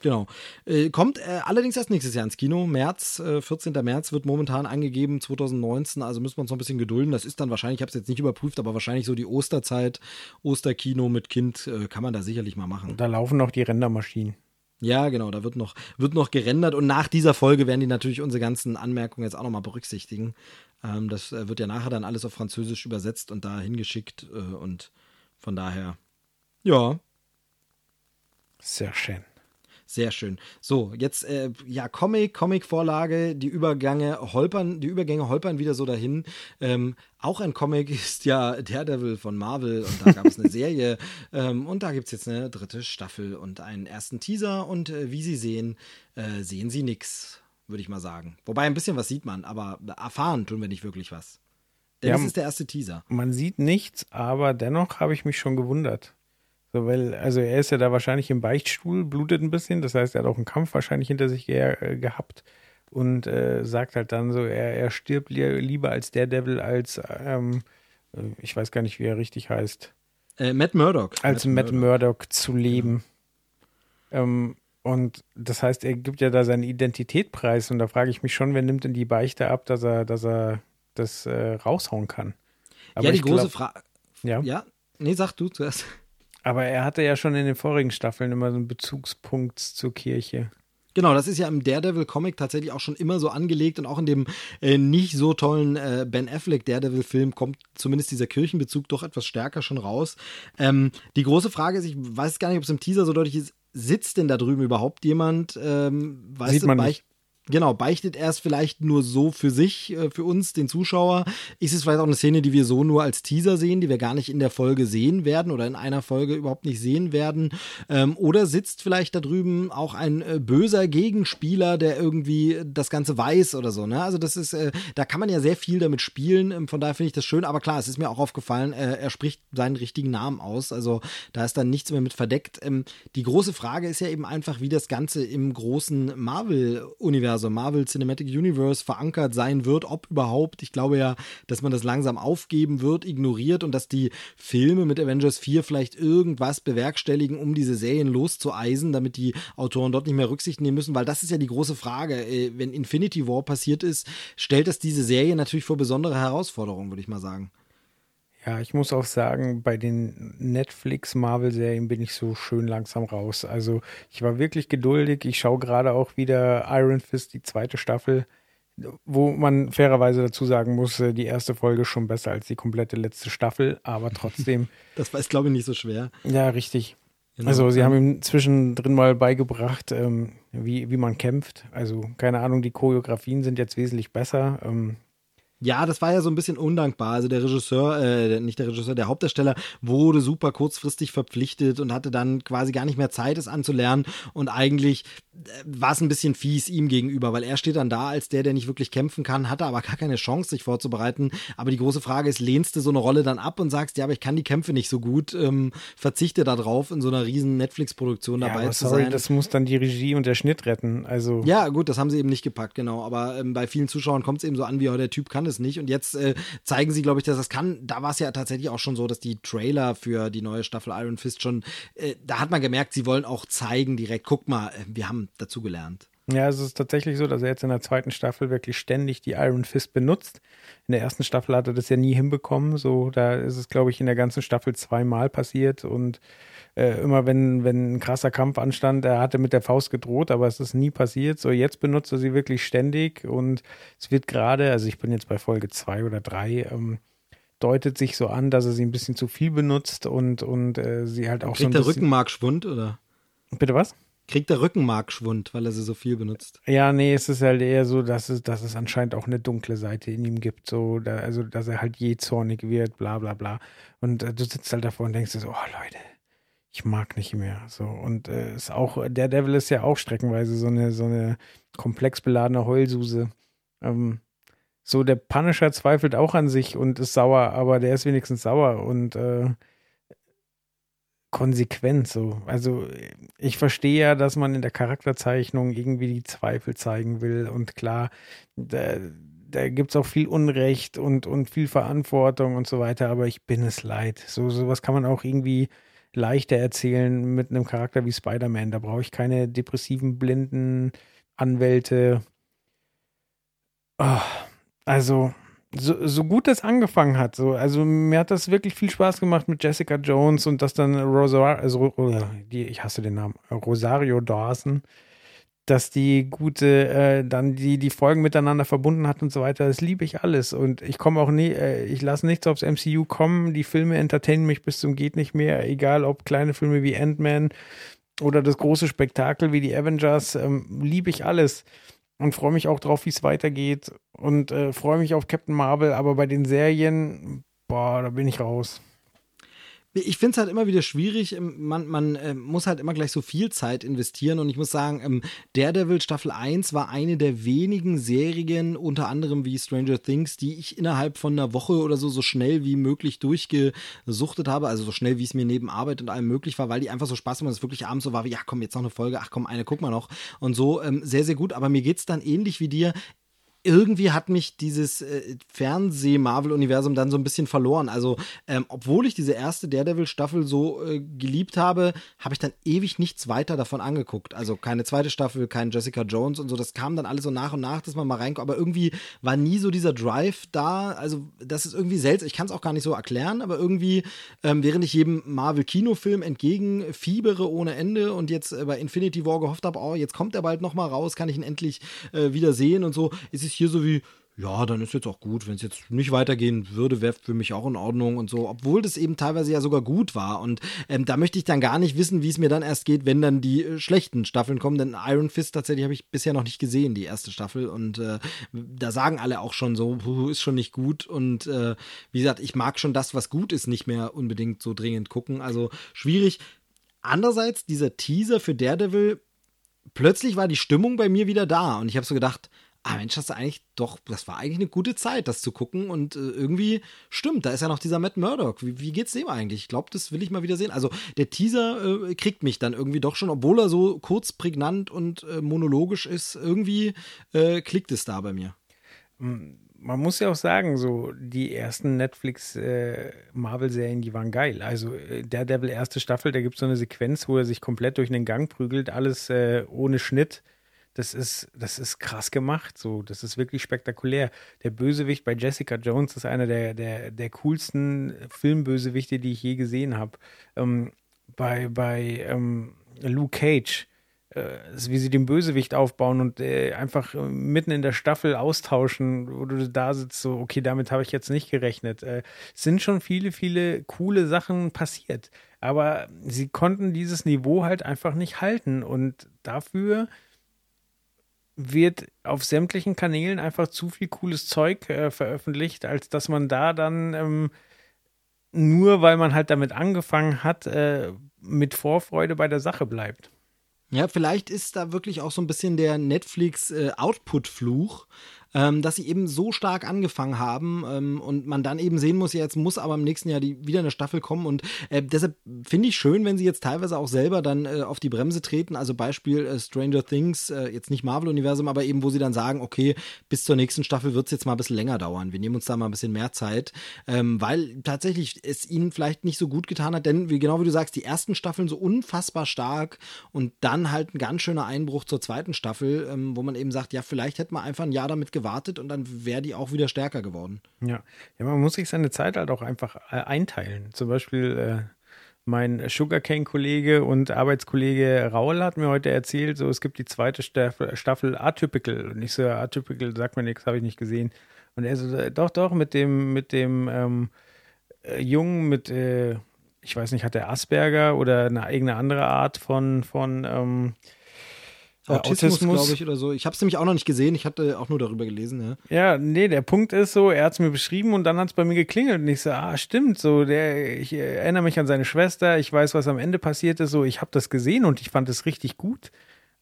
genau. Äh, kommt äh, allerdings erst nächstes Jahr ins Kino. März, äh, 14. März wird momentan angegeben, 2019. Also müssen wir uns noch ein bisschen gedulden. Das ist dann wahrscheinlich, ich habe es jetzt nicht überprüft, aber wahrscheinlich so die Osterzeit, Osterkino mit Kind, äh, kann man da sicherlich mal machen. Da laufen noch die Rendermaschinen. Ja, genau, da wird noch, wird noch gerendert und nach dieser Folge werden die natürlich unsere ganzen Anmerkungen jetzt auch nochmal berücksichtigen. Ähm, das äh, wird ja nachher dann alles auf Französisch übersetzt und da hingeschickt äh, und von daher, ja, Sehr schön. sehr schön. So, jetzt äh, ja Comic, Comic-Vorlage, die Übergänge holpern, die Übergänge holpern wieder so dahin. Ähm, auch ein Comic ist ja Daredevil von Marvel und da gab es eine Serie ähm, und da gibt es jetzt eine dritte Staffel und einen ersten Teaser und äh, wie Sie sehen, äh, sehen Sie nix, würde ich mal sagen. Wobei ein bisschen was sieht man, aber erfahren tun wir nicht wirklich was. Denn Ja, das ist der erste Teaser. Man sieht nichts, aber dennoch habe ich mich schon gewundert. So, weil, also er ist ja da wahrscheinlich im Beichtstuhl, blutet ein bisschen, das heißt, er hat auch einen Kampf wahrscheinlich hinter sich ge äh, gehabt und äh, sagt halt dann so, er, er stirbt li lieber als Daredevil, als, ähm, äh, ich weiß gar nicht, wie er richtig heißt, Äh, Matt Murdock. als Matt Murdock zu leben. Ähm, Und das heißt, er gibt ja da seine Identität preis und da frage ich mich schon, wer nimmt denn die Beichte ab, dass er, dass er das äh, raushauen kann. Aber ja, die große Frage. Ja. ja, nee, sag du zuerst. Aber er hatte ja schon in den vorigen Staffeln immer so einen Bezugspunkt zur Kirche. Genau, das ist ja im Daredevil-Comic tatsächlich auch schon immer so angelegt und auch in dem äh, nicht so tollen äh, Ben Affleck Daredevil-Film kommt zumindest dieser Kirchenbezug doch etwas stärker schon raus. Ähm, die große Frage ist, ich weiß gar nicht, ob es im Teaser so deutlich ist, sitzt denn da drüben überhaupt jemand? Ähm, weißt Sieht man du, nicht. Genau, beichtet er es vielleicht nur so für sich, äh, für uns, den Zuschauer? Ist es vielleicht auch eine Szene, die wir so nur als Teaser sehen, die wir gar nicht in der Folge sehen werden oder in einer Folge überhaupt nicht sehen werden? Ähm, oder sitzt vielleicht da drüben auch ein äh, böser Gegenspieler, der irgendwie das Ganze weiß oder so? Ne? Also das ist, äh, da kann man ja sehr viel damit spielen. Ähm, von daher finde ich das schön. Aber klar, es ist mir auch aufgefallen, er spricht seinen richtigen Namen aus. Also da ist dann nichts mehr mit verdeckt. Ähm, die große Frage ist ja eben einfach, wie das Ganze im großen Marvel-Universum Universum, Marvel Cinematic Universe verankert sein wird, ob überhaupt. Ich glaube ja, dass man das langsam aufgeben wird, ignoriert und dass die Filme mit Avengers 4 vielleicht irgendwas bewerkstelligen, um diese Serien loszueisen, damit die Autoren dort nicht mehr Rücksicht nehmen müssen, weil das ist ja die große Frage. Äh, wenn Infinity War passiert ist, stellt das diese Serie natürlich vor besondere Herausforderungen, würde ich mal sagen. Ja, ich muss auch sagen, bei den Netflix-Marvel-Serien bin ich so schön langsam raus. Also ich war wirklich geduldig. Ich schaue gerade auch wieder Iron Fist, die zweite Staffel, wo man fairerweise dazu sagen muss, äh, die erste Folge ist schon besser als die komplette letzte Staffel, aber trotzdem. das war, ist, glaube ich, nicht so schwer. Ja, richtig. Genau. Also sie haben ihm zwischendrin mal beigebracht, ähm, wie, wie man kämpft. Also keine Ahnung, die Choreografien sind jetzt wesentlich besser. Ähm, ja, das war ja so ein bisschen undankbar. Also der Regisseur, äh, nicht der Regisseur, der Hauptdarsteller wurde super kurzfristig verpflichtet und hatte dann quasi gar nicht mehr Zeit, es anzulernen. Und eigentlich äh, war es ein bisschen fies ihm gegenüber, weil er steht dann da als der, der nicht wirklich kämpfen kann, hatte aber gar keine Chance, sich vorzubereiten. Aber die große Frage ist, lehnst du so eine Rolle dann ab und sagst, ja, aber ich kann die Kämpfe nicht so gut, ähm, verzichte darauf, in so einer riesen Netflix-Produktion ja, dabei zu sorry, sein. Das muss dann die Regie und der Schnitt retten. Also ja, gut, das haben sie eben nicht gepackt, genau. Aber ähm, bei vielen Zuschauern kommt es eben so an, wie oh, der Typ kann es es nicht. Und jetzt äh, zeigen sie, glaube ich, dass das kann. Da war es ja tatsächlich auch schon so, dass die Trailer für die neue Staffel Iron Fist schon, äh, da hat man gemerkt, sie wollen auch zeigen direkt, guck mal, äh, wir haben dazu gelernt. Ja, es ist tatsächlich so, dass er jetzt in der zweiten Staffel wirklich ständig die Iron Fist benutzt. In der ersten Staffel hat er das ja nie hinbekommen. So, da ist es, glaube ich, in der ganzen Staffel zweimal passiert und äh, immer wenn, wenn ein krasser Kampf anstand, er hatte mit der Faust gedroht, aber es ist nie passiert. So, jetzt benutzt er sie wirklich ständig und es wird gerade, also ich bin jetzt bei Folge zwei oder drei, ähm, deutet sich so an, dass er sie ein bisschen zu viel benutzt und, und äh, sie halt auch Kriegt so ein der Rückenmarkschwund, oder? Bitte was? Kriegt der Rückenmarkschwund, weil er sie so viel benutzt? Ja, nee, es ist halt eher so, dass es, dass es anscheinend auch eine dunkle Seite in ihm gibt. So, da, also, dass er halt je zornig wird, bla bla bla. Und äh, du sitzt halt davor und denkst so, oh Leute, ich mag nicht mehr. So und äh, ist auch der Devil ist ja auch streckenweise so eine so eine komplex beladene Heulsuse. Ähm, so der Punisher zweifelt auch an sich und ist sauer, aber der ist wenigstens sauer und äh, konsequent so. Also ich verstehe ja, dass man in der Charakterzeichnung irgendwie die Zweifel zeigen will und klar, da, da gibt es auch viel Unrecht und, und viel Verantwortung und so weiter, aber ich bin es leid. So sowas kann man auch irgendwie leichter erzählen mit einem Charakter wie Spider-Man. Da brauche ich keine depressiven, blinden Anwälte. Oh, also, so, so gut das angefangen hat, so, also mir hat das wirklich viel Spaß gemacht mit Jessica Jones und dass dann Rosario, also, die, ich hasse den Namen, Rosario Dawson, dass die gute äh, dann die die Folgen miteinander verbunden hat und so weiter. Das liebe ich alles und ich komme auch nie, äh, ich lasse nichts aufs MCU kommen. Die Filme entertainen mich bis zum geht nicht mehr, egal ob kleine Filme wie Ant-Man oder das große Spektakel wie die Avengers, ähm, liebe ich alles und freue mich auch drauf, wie es weitergeht und äh, freue mich auf Captain Marvel. Aber bei den Serien, boah, da bin ich raus ich finde es halt immer wieder schwierig. Ähm, man, man äh, muss halt immer gleich so viel Zeit investieren. Und ich muss sagen, ähm, Daredevil Staffel 1 war eine der wenigen Serien, unter anderem wie Stranger Things, die ich innerhalb von einer Woche oder so so schnell wie möglich durchgesuchtet habe. Also so schnell, wie es mir neben Arbeit und allem möglich war, weil die einfach so Spaß gemacht es wirklich abends so war, wie, ja komm, jetzt noch eine Folge, ach komm, eine guck mal noch. Und so ähm, sehr, sehr gut. Aber mir geht es dann ähnlich wie dir irgendwie hat mich dieses äh, Fernseh-Marvel-Universum dann so ein bisschen verloren. Also, ähm, obwohl ich diese erste Daredevil-Staffel so äh, geliebt habe, habe ich dann ewig nichts weiter davon angeguckt. Also keine zweite Staffel, kein Jessica Jones und so. Das kam dann alles so nach und nach, dass man mal reinkommt. Aber irgendwie war nie so dieser Drive da. Also, das ist irgendwie seltsam. Ich kann es auch gar nicht so erklären, aber irgendwie, ähm, während ich jedem Marvel-Kinofilm entgegenfiebere ohne Ende und jetzt äh, bei Infinity War gehofft habe, oh, jetzt kommt er bald noch mal raus, kann ich ihn endlich äh, wieder sehen und so, ist es hier so wie, ja, dann ist jetzt auch gut. Wenn es jetzt nicht weitergehen würde, wäre für mich auch in Ordnung und so. Obwohl das eben teilweise ja sogar gut war. Und ähm, da möchte ich dann gar nicht wissen, wie es mir dann erst geht, wenn dann die äh, schlechten Staffeln kommen. Denn Iron Fist tatsächlich habe ich bisher noch nicht gesehen, die erste Staffel. Und äh, da sagen alle auch schon so, ist schon nicht gut. Und äh, wie gesagt, ich mag schon das, was gut ist, nicht mehr unbedingt so dringend gucken. Also schwierig. Andererseits, dieser Teaser für Daredevil, plötzlich war die Stimmung bei mir wieder da. Und ich habe so gedacht, ah Mensch, das eigentlich doch, das war eigentlich eine gute Zeit, das zu gucken und äh, irgendwie stimmt, da ist ja noch dieser Matt Murdock. Wie, wie geht's dem eigentlich? Ich glaube, das will ich mal wieder sehen. Also der Teaser äh, kriegt mich dann irgendwie doch schon, obwohl er so kurz, prägnant und äh, monologisch ist, irgendwie äh, klickt es da bei mir. Man muss ja auch sagen, so die ersten Netflix-Marvel-Serien, äh, die waren geil. Also äh, der Devil erste Staffel, da gibt es so eine Sequenz, wo er sich komplett durch den Gang prügelt, alles ohne Schnitt das ist, das ist krass gemacht. So, das ist wirklich spektakulär. Der Bösewicht bei Jessica Jones ist einer der, der, der coolsten Filmbösewichte, die ich je gesehen habe. Ähm, bei bei ähm, Luke Cage, äh, wie sie den Bösewicht aufbauen und äh, einfach äh, mitten in der Staffel austauschen, wo du da sitzt, so, okay, damit habe ich jetzt nicht gerechnet. Äh, sind schon viele, viele coole Sachen passiert. Aber sie konnten dieses Niveau halt einfach nicht halten. Und dafür wird auf sämtlichen Kanälen einfach zu viel cooles Zeug äh, veröffentlicht, als dass man da dann ähm, nur, weil man halt damit angefangen hat, äh, mit Vorfreude bei der Sache bleibt. Ja, vielleicht ist da wirklich auch so ein bisschen der Netflix-Output-Fluch. Äh, ähm, dass sie eben so stark angefangen haben ähm, und man dann eben sehen muss, jetzt muss aber im nächsten Jahr die, wieder eine Staffel kommen. Und äh, deshalb finde ich schön, wenn sie jetzt teilweise auch selber dann äh, auf die Bremse treten, also Beispiel äh, Stranger Things, äh, jetzt nicht Marvel-Universum, aber eben, wo sie dann sagen, okay, bis zur nächsten Staffel wird es jetzt mal ein bisschen länger dauern, wir nehmen uns da mal ein bisschen mehr Zeit, ähm, weil tatsächlich es ihnen vielleicht nicht so gut getan hat, denn wie, genau wie du sagst, die ersten Staffeln so unfassbar stark und dann halt ein ganz schöner Einbruch zur zweiten Staffel, ähm, wo man eben sagt, ja, vielleicht hätte man einfach ein Jahr damit gewonnen, gewartet und dann wäre die auch wieder stärker geworden. Ja. ja, man muss sich seine Zeit halt auch einfach äh, einteilen. Zum Beispiel äh, mein Sugarcane-Kollege und Arbeitskollege Raul hat mir heute erzählt, so es gibt die zweite Staffel, Staffel Atypical. Und ich so, Atypical sagt mir nichts, habe ich nicht gesehen. Und er so, doch, doch, mit dem, mit dem ähm, äh, Jungen, mit, äh, ich weiß nicht, hat der Asperger oder eine eigene andere Art von, von ähm, Autismus, Autismus. glaube ich, oder so. Ich habe es nämlich auch noch nicht gesehen. Ich hatte auch nur darüber gelesen. Ja, ja nee, der Punkt ist so, er hat es mir beschrieben und dann hat es bei mir geklingelt und ich so, ah, stimmt, so, der, ich erinnere mich an seine Schwester, ich weiß, was am Ende passiert ist, so, ich habe das gesehen und ich fand es richtig gut.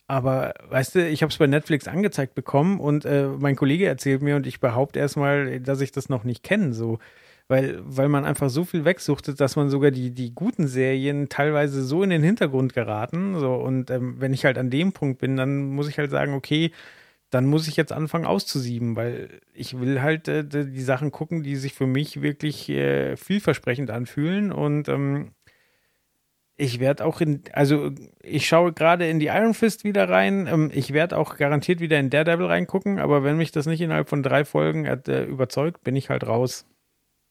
Aber weißt du, ich habe es bei Netflix angezeigt bekommen und äh, mein Kollege erzählt mir und ich behaupte erstmal, dass ich das noch nicht kenne. So, weil, weil man einfach so viel wegsuchtet, dass man sogar die, die guten Serien teilweise so in den Hintergrund geraten. So, und ähm, wenn ich halt an dem Punkt bin, dann muss ich halt sagen, okay, dann muss ich jetzt anfangen auszusieben, weil ich will halt äh, die Sachen gucken, die sich für mich wirklich äh, vielversprechend anfühlen. Und ähm, ich werde auch in, also ich schaue gerade in die Iron Fist wieder rein. Ähm, ich werde auch garantiert wieder in Daredevil reingucken, aber wenn mich das nicht innerhalb von drei Folgen äh, überzeugt, bin ich halt raus.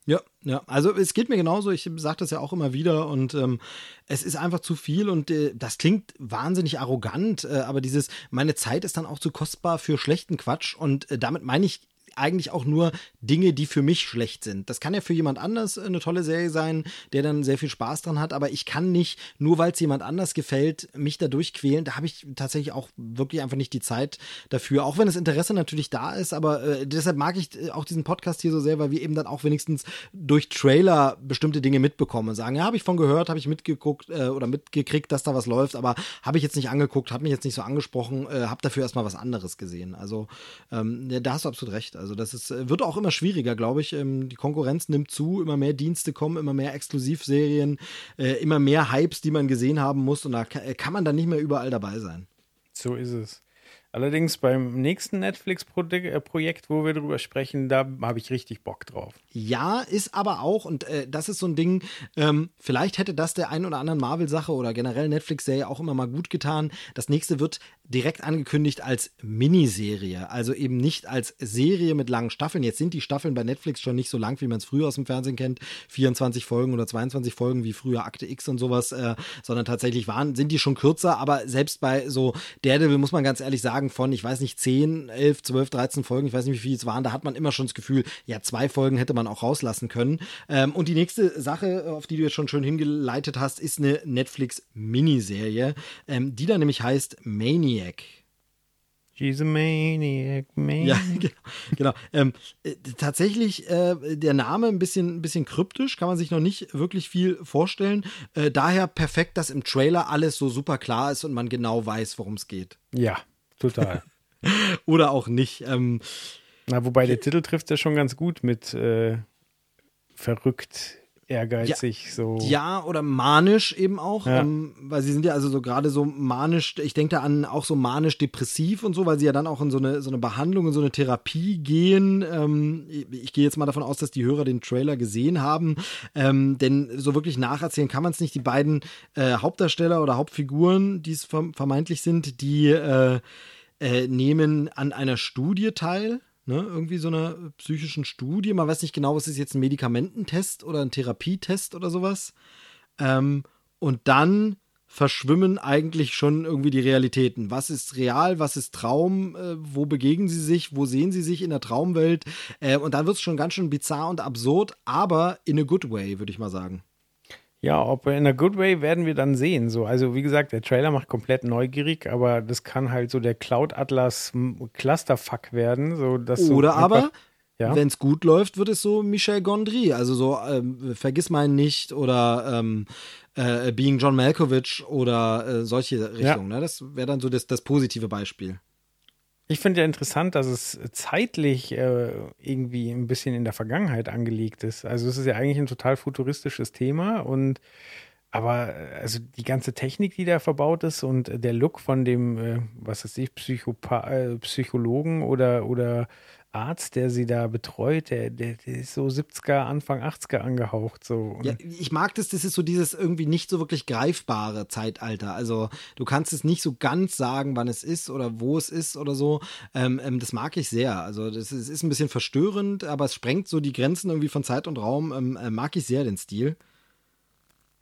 Ja, ja, also es geht mir genauso, ich sage das ja auch immer wieder und ähm, es ist einfach zu viel und äh, das klingt wahnsinnig arrogant, äh, aber dieses, meine Zeit ist dann auch zu kostbar für schlechten Quatsch und äh, damit meine ich eigentlich auch nur Dinge, die für mich schlecht sind. Das kann ja für jemand anders eine tolle Serie sein, der dann sehr viel Spaß dran hat, aber ich kann nicht, nur weil es jemand anders gefällt, mich da durchquälen. Da habe ich tatsächlich auch wirklich einfach nicht die Zeit dafür, auch wenn das Interesse natürlich da ist, aber äh, deshalb mag ich äh, auch diesen Podcast hier so sehr, weil wir eben dann auch wenigstens durch Trailer bestimmte Dinge mitbekommen und sagen, ja, habe ich von gehört, habe ich mitgeguckt äh, oder mitgekriegt, dass da was läuft, aber habe ich jetzt nicht angeguckt, habe mich jetzt nicht so angesprochen, äh, habe dafür erstmal was anderes gesehen. Also ähm, da hast du absolut recht. Also das ist, äh, wird auch immer schwieriger, glaube ich. Ähm, die Konkurrenz nimmt zu, immer mehr Dienste kommen, immer mehr Exklusivserien, äh, immer mehr Hypes, die man gesehen haben muss und da äh, kann man dann nicht mehr überall dabei sein. So ist es. Allerdings beim nächsten Netflix-Projekt, wo wir drüber sprechen, da habe ich richtig Bock drauf. Ja, ist aber auch, und äh, das ist so ein Ding, ähm, vielleicht hätte das der ein oder anderen Marvel-Sache oder generell Netflix-Serie auch immer mal gut getan. Das nächste wird direkt angekündigt als Miniserie, also eben nicht als Serie mit langen Staffeln. Jetzt sind die Staffeln bei Netflix schon nicht so lang, wie man es früher aus dem Fernsehen kennt, 24 Folgen oder 22 Folgen wie früher Akte X und sowas, äh, sondern tatsächlich waren, sind die schon kürzer, aber selbst bei so Daredevil muss man ganz ehrlich sagen, von, ich weiß nicht, 10, 11, 12, 13 Folgen, ich weiß nicht, wie viele es waren, da hat man immer schon das Gefühl, ja, zwei Folgen hätte man auch rauslassen können. Ähm, und die nächste Sache, auf die du jetzt schon schön hingeleitet hast, ist eine Netflix-Miniserie, ähm, die da nämlich heißt Maniac. She's a maniac, maniac. Ja, genau. genau. Ähm, äh, tatsächlich äh, der Name ein bisschen, ein bisschen kryptisch, kann man sich noch nicht wirklich viel vorstellen. Äh, daher perfekt, dass im Trailer alles so super klar ist und man genau weiß, worum es geht. Ja, total. Oder auch nicht. Ähm, Na, wobei der Titel trifft ja schon ganz gut mit äh, verrückt, ehrgeizig, ja, so. Ja, oder manisch eben auch, ja. ähm, weil sie sind ja also so gerade so manisch, ich denke da an auch so manisch-depressiv und so, weil sie ja dann auch in so eine, so eine Behandlung, in so eine Therapie gehen. Ähm, ich, ich gehe jetzt mal davon aus, dass die Hörer den Trailer gesehen haben, ähm, denn so wirklich nacherzählen kann man es nicht. Die beiden äh, Hauptdarsteller oder Hauptfiguren, die es vermeintlich sind, die äh, äh, nehmen an einer Studie teil Ne, irgendwie so einer psychischen Studie. Man weiß nicht genau, was ist jetzt ein Medikamententest oder ein Therapietest oder sowas. Ähm, und dann verschwimmen eigentlich schon irgendwie die Realitäten. Was ist real, was ist Traum, äh, wo begegnen sie sich, wo sehen sie sich in der Traumwelt? Äh, und dann wird es schon ganz schön bizarr und absurd, aber in a good way, würde ich mal sagen. Ja, ob in a good way werden wir dann sehen. So, also wie gesagt, der Trailer macht komplett neugierig, aber das kann halt so der Cloud Atlas Clusterfuck werden. So, dass Oder so aber, ja? wenn es gut läuft, wird es so Michel Gondry, also so ähm, Vergiss meinen nicht oder ähm, äh, Being John Malkovich oder äh, solche Richtungen. Ja. Ne? Das wäre dann so das, das positive Beispiel. Ich finde ja interessant, dass es zeitlich äh, irgendwie ein bisschen in der Vergangenheit angelegt ist. Also es ist ja eigentlich ein total futuristisches Thema und aber also die ganze Technik, die da verbaut ist und der Look von dem, äh, was weiß ich, Psychopa äh, Psychologen oder, oder Arzt, der sie da betreut, der, der, der ist so 70er, Anfang 80er angehaucht. So. Ja, ich mag das, das ist so dieses irgendwie nicht so wirklich greifbare Zeitalter. Also du kannst es nicht so ganz sagen, wann es ist oder wo es ist oder so. Ähm, ähm, das mag ich sehr. Also das ist, ist, ein bisschen verstörend, aber es sprengt so die Grenzen irgendwie von Zeit und Raum. Ähm, äh, mag ich sehr den Stil.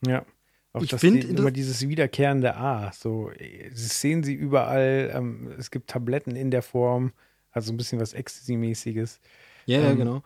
Ja. Auch ich finde immer dieses wiederkehrende A. So, das sehen sie überall. Ähm, es gibt Tabletten in der Form. Also ein bisschen was Ecstasy-mäßiges. Ja, ja, ähm, genau.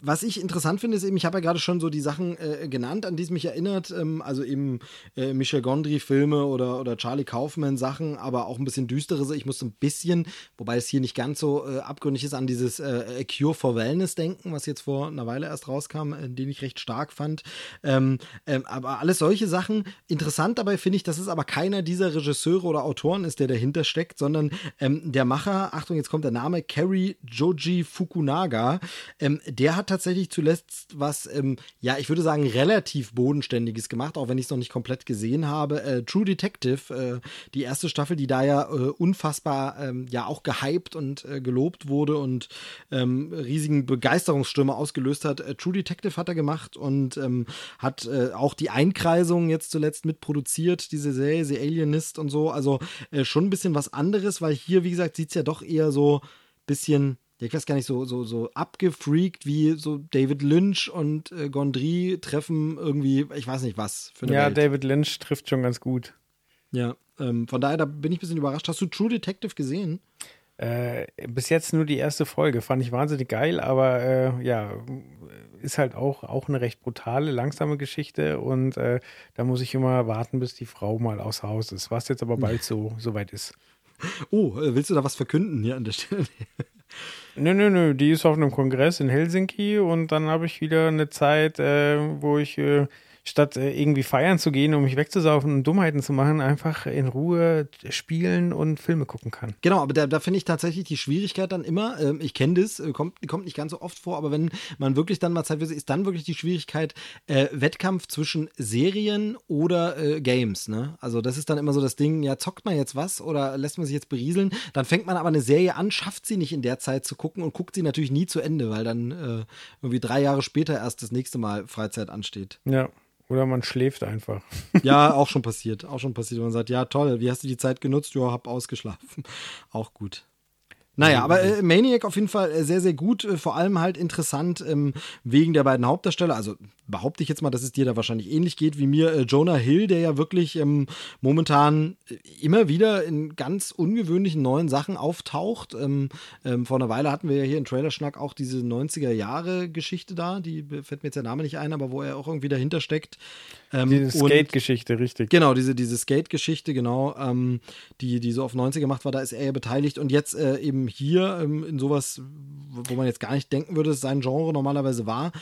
Was ich interessant finde, ist eben, ich habe ja gerade schon so die Sachen äh, genannt, an die es mich erinnert. Ähm, also eben äh, Michel Gondry-Filme oder, oder Charlie Kaufman-Sachen, aber auch ein bisschen düstere. Ich musste ein bisschen, wobei es hier nicht ganz so äh, abgründig ist, an dieses äh, Cure for Wellness denken, was jetzt vor einer Weile erst rauskam, äh, den ich recht stark fand. Ähm, ähm, aber alles solche Sachen. Interessant dabei finde ich, dass es aber keiner dieser Regisseure oder Autoren ist, der dahinter steckt, sondern ähm, der Macher, Achtung, jetzt kommt der Name, Kerry Joji Fukunaga, ähm, der hat tatsächlich zuletzt was, ähm, ja, ich würde sagen, relativ Bodenständiges gemacht, auch wenn ich es noch nicht komplett gesehen habe. Äh, True Detective, äh, die erste Staffel, die da ja äh, unfassbar ähm, ja auch gehypt und äh, gelobt wurde und ähm, riesigen Begeisterungsstürme ausgelöst hat. Äh, True Detective hat er gemacht und ähm, hat auch die Einkreisung jetzt zuletzt mitproduziert, diese Serie, The Alienist und so. Also schon ein bisschen was anderes, weil hier, wie gesagt, sieht es ja doch eher so ein bisschen ich weiß gar nicht, so, so, so abgefreakt wie so David Lynch und äh, Gondry treffen irgendwie, ich weiß nicht was für eine Ja, Welt. David Lynch trifft schon ganz gut. Ja, ähm, von daher, da bin ich ein bisschen überrascht. Hast du True Detective gesehen? Äh, bis jetzt nur die erste Folge. Fand ich wahnsinnig geil, aber äh, ja, ist halt auch, auch eine recht brutale, langsame Geschichte und äh, da muss ich immer warten, bis die Frau mal aus Haus ist. Was jetzt aber bald so, so weit ist. Oh, äh, willst du da was verkünden hier an der Stelle? Nö, nö, nö, die ist auf einem Kongress in Helsinki und dann habe ich wieder eine Zeit, äh, wo ich äh, statt äh, irgendwie feiern zu gehen, um mich wegzusaufen und Dummheiten zu machen, einfach in Ruhe spielen und Filme gucken kann. Genau, aber da, da finde ich tatsächlich die Schwierigkeit dann immer, ähm, ich kenne das, äh, kommt, kommt nicht ganz so oft vor, aber wenn man wirklich dann mal Zeit für ist dann wirklich die Schwierigkeit, äh, Wettkampf zwischen Serien oder äh, Games, ne? Also das ist dann immer so das Ding, ja, zockt man jetzt was oder lässt man sich jetzt berieseln? Dann fängt man aber eine Serie an, schafft sie nicht in der Zeit zu gucken und guckt sie natürlich nie zu Ende, weil dann äh, irgendwie drei Jahre später erst das nächste Mal Freizeit ansteht. Ja. Oder man schläft einfach. Ja, auch schon passiert. Auch schon passiert. Man sagt, ja, toll, wie hast du die Zeit genutzt? Ja, hab ausgeschlafen. Auch gut. Naja, aber äh, Maniac auf jeden Fall äh, sehr, sehr gut. Äh, vor allem halt interessant ähm, wegen der beiden Hauptdarsteller. Also behaupte ich jetzt mal, dass es dir da wahrscheinlich ähnlich geht wie mir. Äh, Jonah Hill, der ja wirklich ähm, momentan äh, immer wieder in ganz ungewöhnlichen neuen Sachen auftaucht. Ähm, ähm vor einer Weile hatten wir ja hier in Trailerschnack auch diese 90er-Jahre-Geschichte da. Die fällt mir jetzt der Name nicht ein, aber wo er auch irgendwie dahinter steckt. Ähm, diese Skate-Geschichte, richtig. Genau, diese, diese Skate-Geschichte, genau, ähm, die, die so auf 90 gemacht war, da ist er ja beteiligt. Und jetzt äh, eben hier ähm, in sowas, wo man jetzt gar nicht denken würde, dass sein Genre normalerweise war.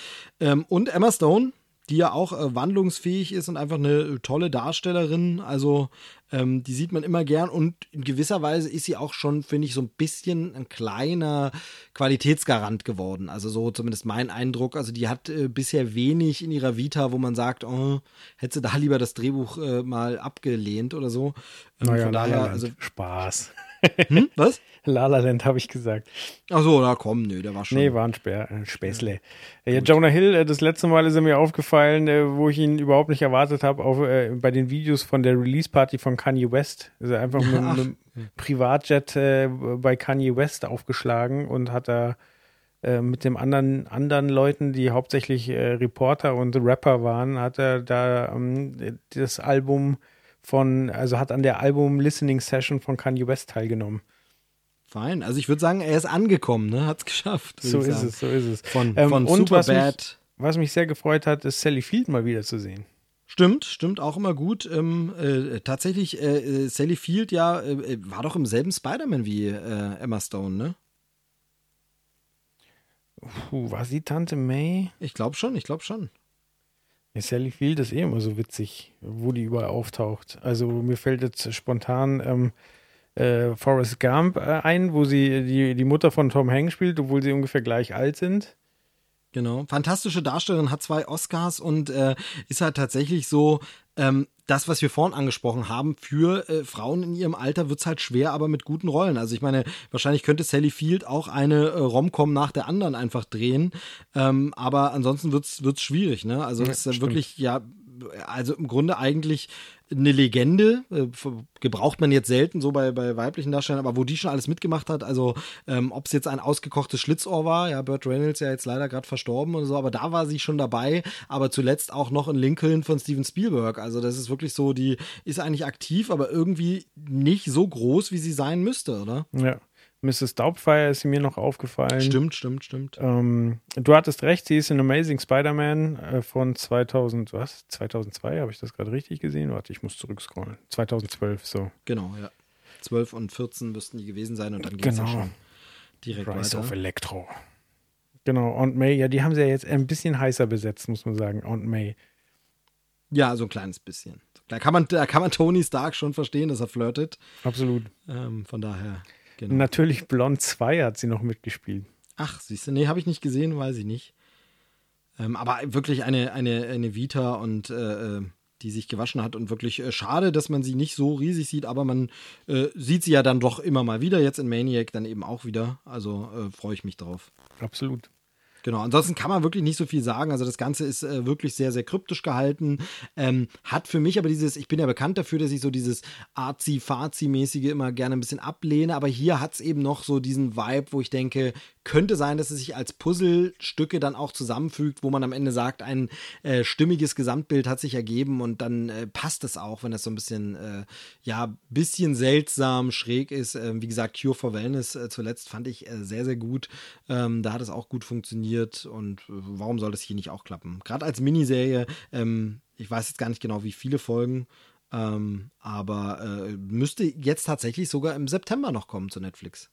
Ähm, und Emma Stone, die ja auch äh, wandlungsfähig ist und einfach eine tolle Darstellerin. Also ähm, die sieht man immer gern und in gewisser Weise ist sie auch schon, finde ich, so ein bisschen ein kleiner Qualitätsgarant geworden. Also so zumindest mein Eindruck. Also die hat äh, bisher wenig in ihrer Vita, wo man sagt, oh, hätte sie da lieber das Drehbuch äh, mal abgelehnt oder so. Ähm, naja, von daher, also Spaß. Hm? Was? La La Land habe ich gesagt. Ach so, na komm, nö, der war schon. Nee, war ein Spä äh, Späßle. Ja. Jonah Hill, äh, das letzte Mal ist er mir aufgefallen, äh, wo ich ihn überhaupt nicht erwartet habe, äh, bei den Videos von der Release-Party von Kanye West. Ist er einfach mit einem Privatjet äh, bei Kanye West aufgeschlagen und hat da äh, mit dem anderen, anderen Leuten, die hauptsächlich Reporter und Rapper waren, hat er da ähm, das Album von, also hat an der Album-Listening-Session von Kanye West teilgenommen. Fein. Also ich würde sagen, er ist angekommen, ne? Hat es geschafft. So ist es, so ist es. Von, ähm, von und was mich, was mich sehr gefreut hat, ist Sally Field mal wieder zu sehen. Stimmt, stimmt auch immer gut. Ähm, äh, tatsächlich, äh, äh Sally Field ja äh, war doch im selben Spider-Man wie äh, Emma Stone, ne? Puh, war sie Tante May? Ich glaube schon, ich glaube schon. Ja, Sally Field ist eh immer so witzig, wo die überall auftaucht. Also mir fällt jetzt spontan ähm, äh, Forrest Gump äh, ein, wo sie die, die Mutter von Tom Hanks spielt, obwohl sie ungefähr gleich alt sind. Genau. Fantastische Darstellerin, hat zwei Oscars und äh, ist halt tatsächlich so, ähm, das, was wir vorhin angesprochen haben, für äh, Frauen in ihrem Alter wird es halt schwer, aber mit guten Rollen. Also ich meine, wahrscheinlich könnte Sally Field auch eine äh, Romcom nach der anderen einfach drehen, ähm, aber ansonsten wird es schwierig. Ne? Also es ja, ist ja wirklich, ja, also im Grunde eigentlich eine Legende, äh, gebraucht man jetzt selten so bei, bei weiblichen Darstellern, aber wo die schon alles mitgemacht hat, also ähm, ob es jetzt ein ausgekochtes Schlitzohr war, ja, Burt Reynolds ja jetzt leider gerade verstorben oder so, aber da war sie schon dabei, aber zuletzt auch noch in Lincoln von Steven Spielberg, also das ist wirklich so, die ist eigentlich aktiv, aber irgendwie nicht so groß, wie sie sein müsste, oder? Ja. Mrs. Doubtfire ist mir noch aufgefallen. Stimmt, stimmt, stimmt. Ähm, du hattest recht, sie ist in Amazing Spider-Man äh, von 2000, was? 2002, habe ich das gerade richtig gesehen? Warte, ich muss zurückscrollen. 2012, so. Genau, ja. 12 und 14 müssten die gewesen sein und dann geht es genau. ja schon direkt Rise weiter. of Electro. Genau, Aunt May, ja, die haben sie ja jetzt ein bisschen heißer besetzt, muss man sagen, Aunt May. Ja, so ein kleines bisschen. Da kann man, da kann man Tony Stark schon verstehen, dass er flirtet. Absolut. Ähm, von daher. Genau. Natürlich Blond 2 hat sie noch mitgespielt. Ach, siehst du, nee, habe ich nicht gesehen, weiß ich nicht. Ähm, aber wirklich eine, eine, eine Vita und äh, äh, die sich gewaschen hat und wirklich äh, schade, dass man sie nicht so riesig sieht, aber man äh, sieht sie ja dann doch immer mal wieder, jetzt in Maniac dann eben auch wieder. Also äh, freue ich mich drauf. Absolut. Genau, ansonsten kann man wirklich nicht so viel sagen. Also das Ganze ist äh, wirklich sehr, sehr kryptisch gehalten. Ähm, hat für mich aber dieses, ich bin ja bekannt dafür, dass ich so dieses Arzi-Fazi-mäßige immer gerne ein bisschen ablehne, aber hier hat es eben noch so diesen Vibe, wo ich denke, könnte sein, dass es sich als Puzzlestücke dann auch zusammenfügt, wo man am Ende sagt, ein äh, stimmiges Gesamtbild hat sich ergeben und dann äh, passt es auch, wenn es so ein bisschen, äh, ja, bisschen seltsam, schräg ist. Ähm, wie gesagt, Cure for Wellness äh, zuletzt fand ich äh, sehr, sehr gut. Ähm, da hat es auch gut funktioniert und äh, warum soll das hier nicht auch klappen? Gerade als Miniserie, ähm, ich weiß jetzt gar nicht genau, wie viele Folgen, ähm, aber müsste jetzt tatsächlich sogar im September noch kommen zu Netflix.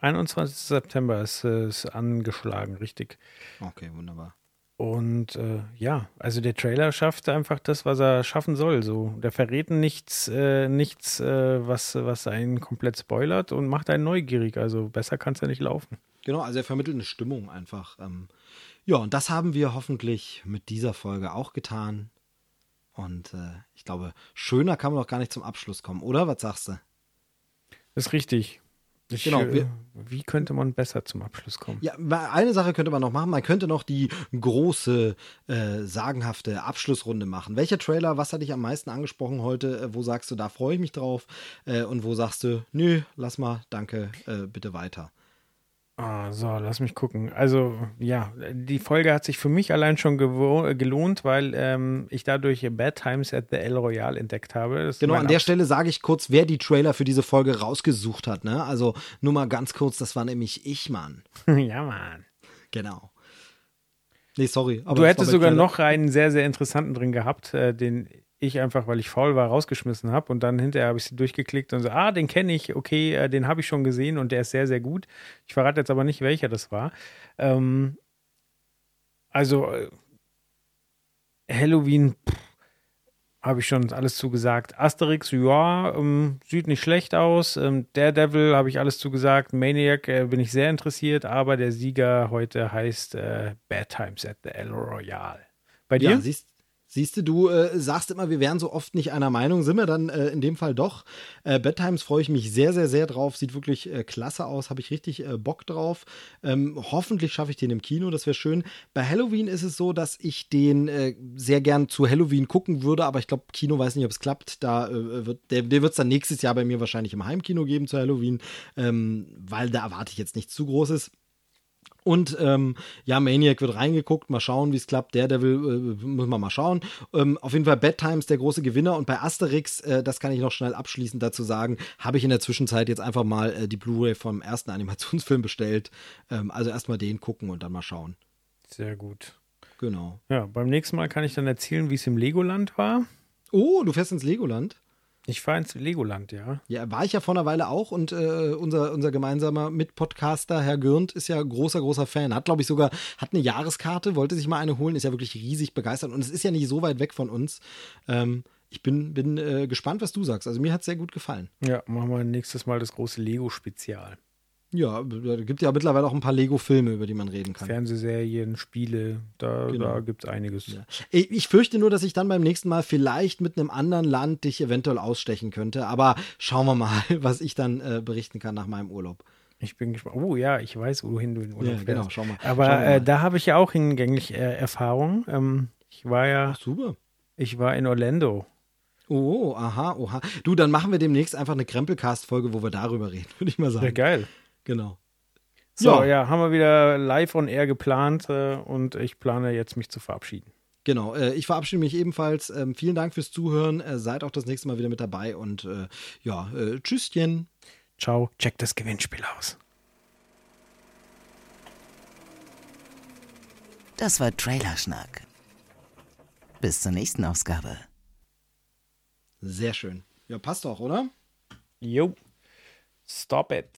21. September ist es angeschlagen, richtig. Okay, wunderbar. Und äh, ja, also der Trailer schafft einfach das, was er schaffen soll. So, der verrät nichts, äh, nichts, äh, was, was einen komplett spoilert und macht einen neugierig. Also besser kann es ja nicht laufen. Genau, also er vermittelt eine Stimmung einfach. Ähm, ja, und das haben wir hoffentlich mit dieser Folge auch getan. Und äh, ich glaube, schöner kann man doch gar nicht zum Abschluss kommen, oder? Was sagst du? Das ist richtig. Ich, Genau, äh, wir- wie könnte man besser zum Abschluss kommen? Ja, eine Sache könnte man noch machen. Man könnte noch die große, äh, sagenhafte Abschlussrunde machen. Welcher Trailer, was hat dich am meisten angesprochen heute? Äh, wo sagst du, da freue ich mich drauf? Äh, und wo sagst du, nö, lass mal, danke, äh, bitte weiter? Ah, so, lass mich gucken. Also, ja, die Folge hat sich für mich allein schon gelohnt, weil ähm, ich dadurch Bad Times at the El Royale entdeckt habe. Das Genau, an der Stelle sage ich kurz, wer die Trailer für diese Folge rausgesucht hat. Ne? Also nur mal ganz kurz, das war nämlich ich, Mann. ja, Mann. Genau. Nee, sorry. aber Du hättest sogar noch einen sehr, sehr interessanten drin gehabt, äh, den ich einfach, weil ich faul war, rausgeschmissen habe. Und dann hinterher habe ich sie durchgeklickt und so, ah, den kenne ich, okay, äh, den habe ich schon gesehen und der ist sehr, sehr gut. Ich verrate jetzt aber nicht, welcher das war. Ähm, also, äh, Halloween habe ich schon alles zugesagt. Asterix, ja, ähm, sieht nicht schlecht aus. Ähm, Daredevil habe ich alles zugesagt. Maniac äh, bin ich sehr interessiert, aber der Sieger heute heißt äh, Bad Times at the El Royale. Bei dir? Ja, siehst, siehst du, du äh, sagst immer, wir wären so oft nicht einer Meinung, sind wir dann äh, in dem Fall doch. Äh, Bad Times freue ich mich sehr, sehr, sehr drauf. Sieht wirklich äh, klasse aus, habe ich richtig äh, Bock drauf. Ähm, hoffentlich schaffe ich den im Kino, das wäre schön. Bei Halloween ist es so, dass ich den äh, sehr gern zu Halloween gucken würde, aber ich glaube, Kino weiß nicht, ob es klappt. Da wird, der, der wird es dann nächstes Jahr bei mir wahrscheinlich im Heimkino geben zu Halloween, ähm, weil da erwarte ich jetzt nichts zu Großes. Und ähm, ja, Maniac wird reingeguckt, mal schauen, wie es klappt. Daredevil äh, muss man mal schauen. Ähm, auf jeden Fall Bad Times der große Gewinner. Und bei Asterix, äh, das kann ich noch schnell abschließend dazu sagen, habe ich in der Zwischenzeit jetzt einfach mal äh, die Blu-ray vom ersten Animationsfilm bestellt. Ähm, also erstmal den gucken und dann mal schauen. Sehr gut. Genau. Ja, beim nächsten Mal kann ich dann erzählen, wie es im Legoland war. Oh, du fährst ins Legoland? Ich fahre ins Legoland, ja. Ja, war ich ja vor einer Weile auch und äh, unser, unser gemeinsamer Mitpodcaster, Herr Gürnt, ist ja großer, großer Fan. Hat, glaube ich, sogar, hat eine Jahreskarte, wollte sich mal eine holen, ist ja wirklich riesig begeistert und es ist ja nicht so weit weg von uns. Ähm, ich bin, bin äh, gespannt, was du sagst. Also mir hat es sehr gut gefallen. Ja, machen wir nächstes Mal das große Lego-Spezial. Ja, da gibt ja mittlerweile auch ein paar Lego-Filme, über die man reden kann. Fernsehserien, Spiele, da, Genau. da gibt es einiges. Ja. Ich ich fürchte nur, dass ich dann beim nächsten Mal vielleicht mit einem anderen Land dich eventuell ausstechen könnte. Aber schauen wir mal, was ich dann äh, berichten kann nach meinem Urlaub. Ich bin gespannt. Oh ja, ich weiß, wohin du in Urlaub Ja, fährst. genau, schau mal. Aber Schauen wir äh, mal. da habe ich ja auch hingänglich äh, Erfahrung. Ähm, ich war ja, Ach, super. ich war in Orlando. Oh, aha, oha. Du, dann machen wir demnächst einfach eine Krempelcast-Folge, wo wir darüber reden, würde ich mal sagen. Ja, geil. Genau. So, Ja. ja. haben wir wieder live on air geplant äh, und ich plane jetzt, mich zu verabschieden. Genau. Äh, ich verabschiede mich ebenfalls. Ähm, vielen Dank fürs Zuhören. Äh, seid auch das nächste Mal wieder mit dabei und äh, ja, äh, tschüsschen. Ciao, check das Gewinnspiel aus. Das war Trailerschnack. Bis zur nächsten Ausgabe. Sehr schön. Ja, passt doch, oder? Jo. Stop it.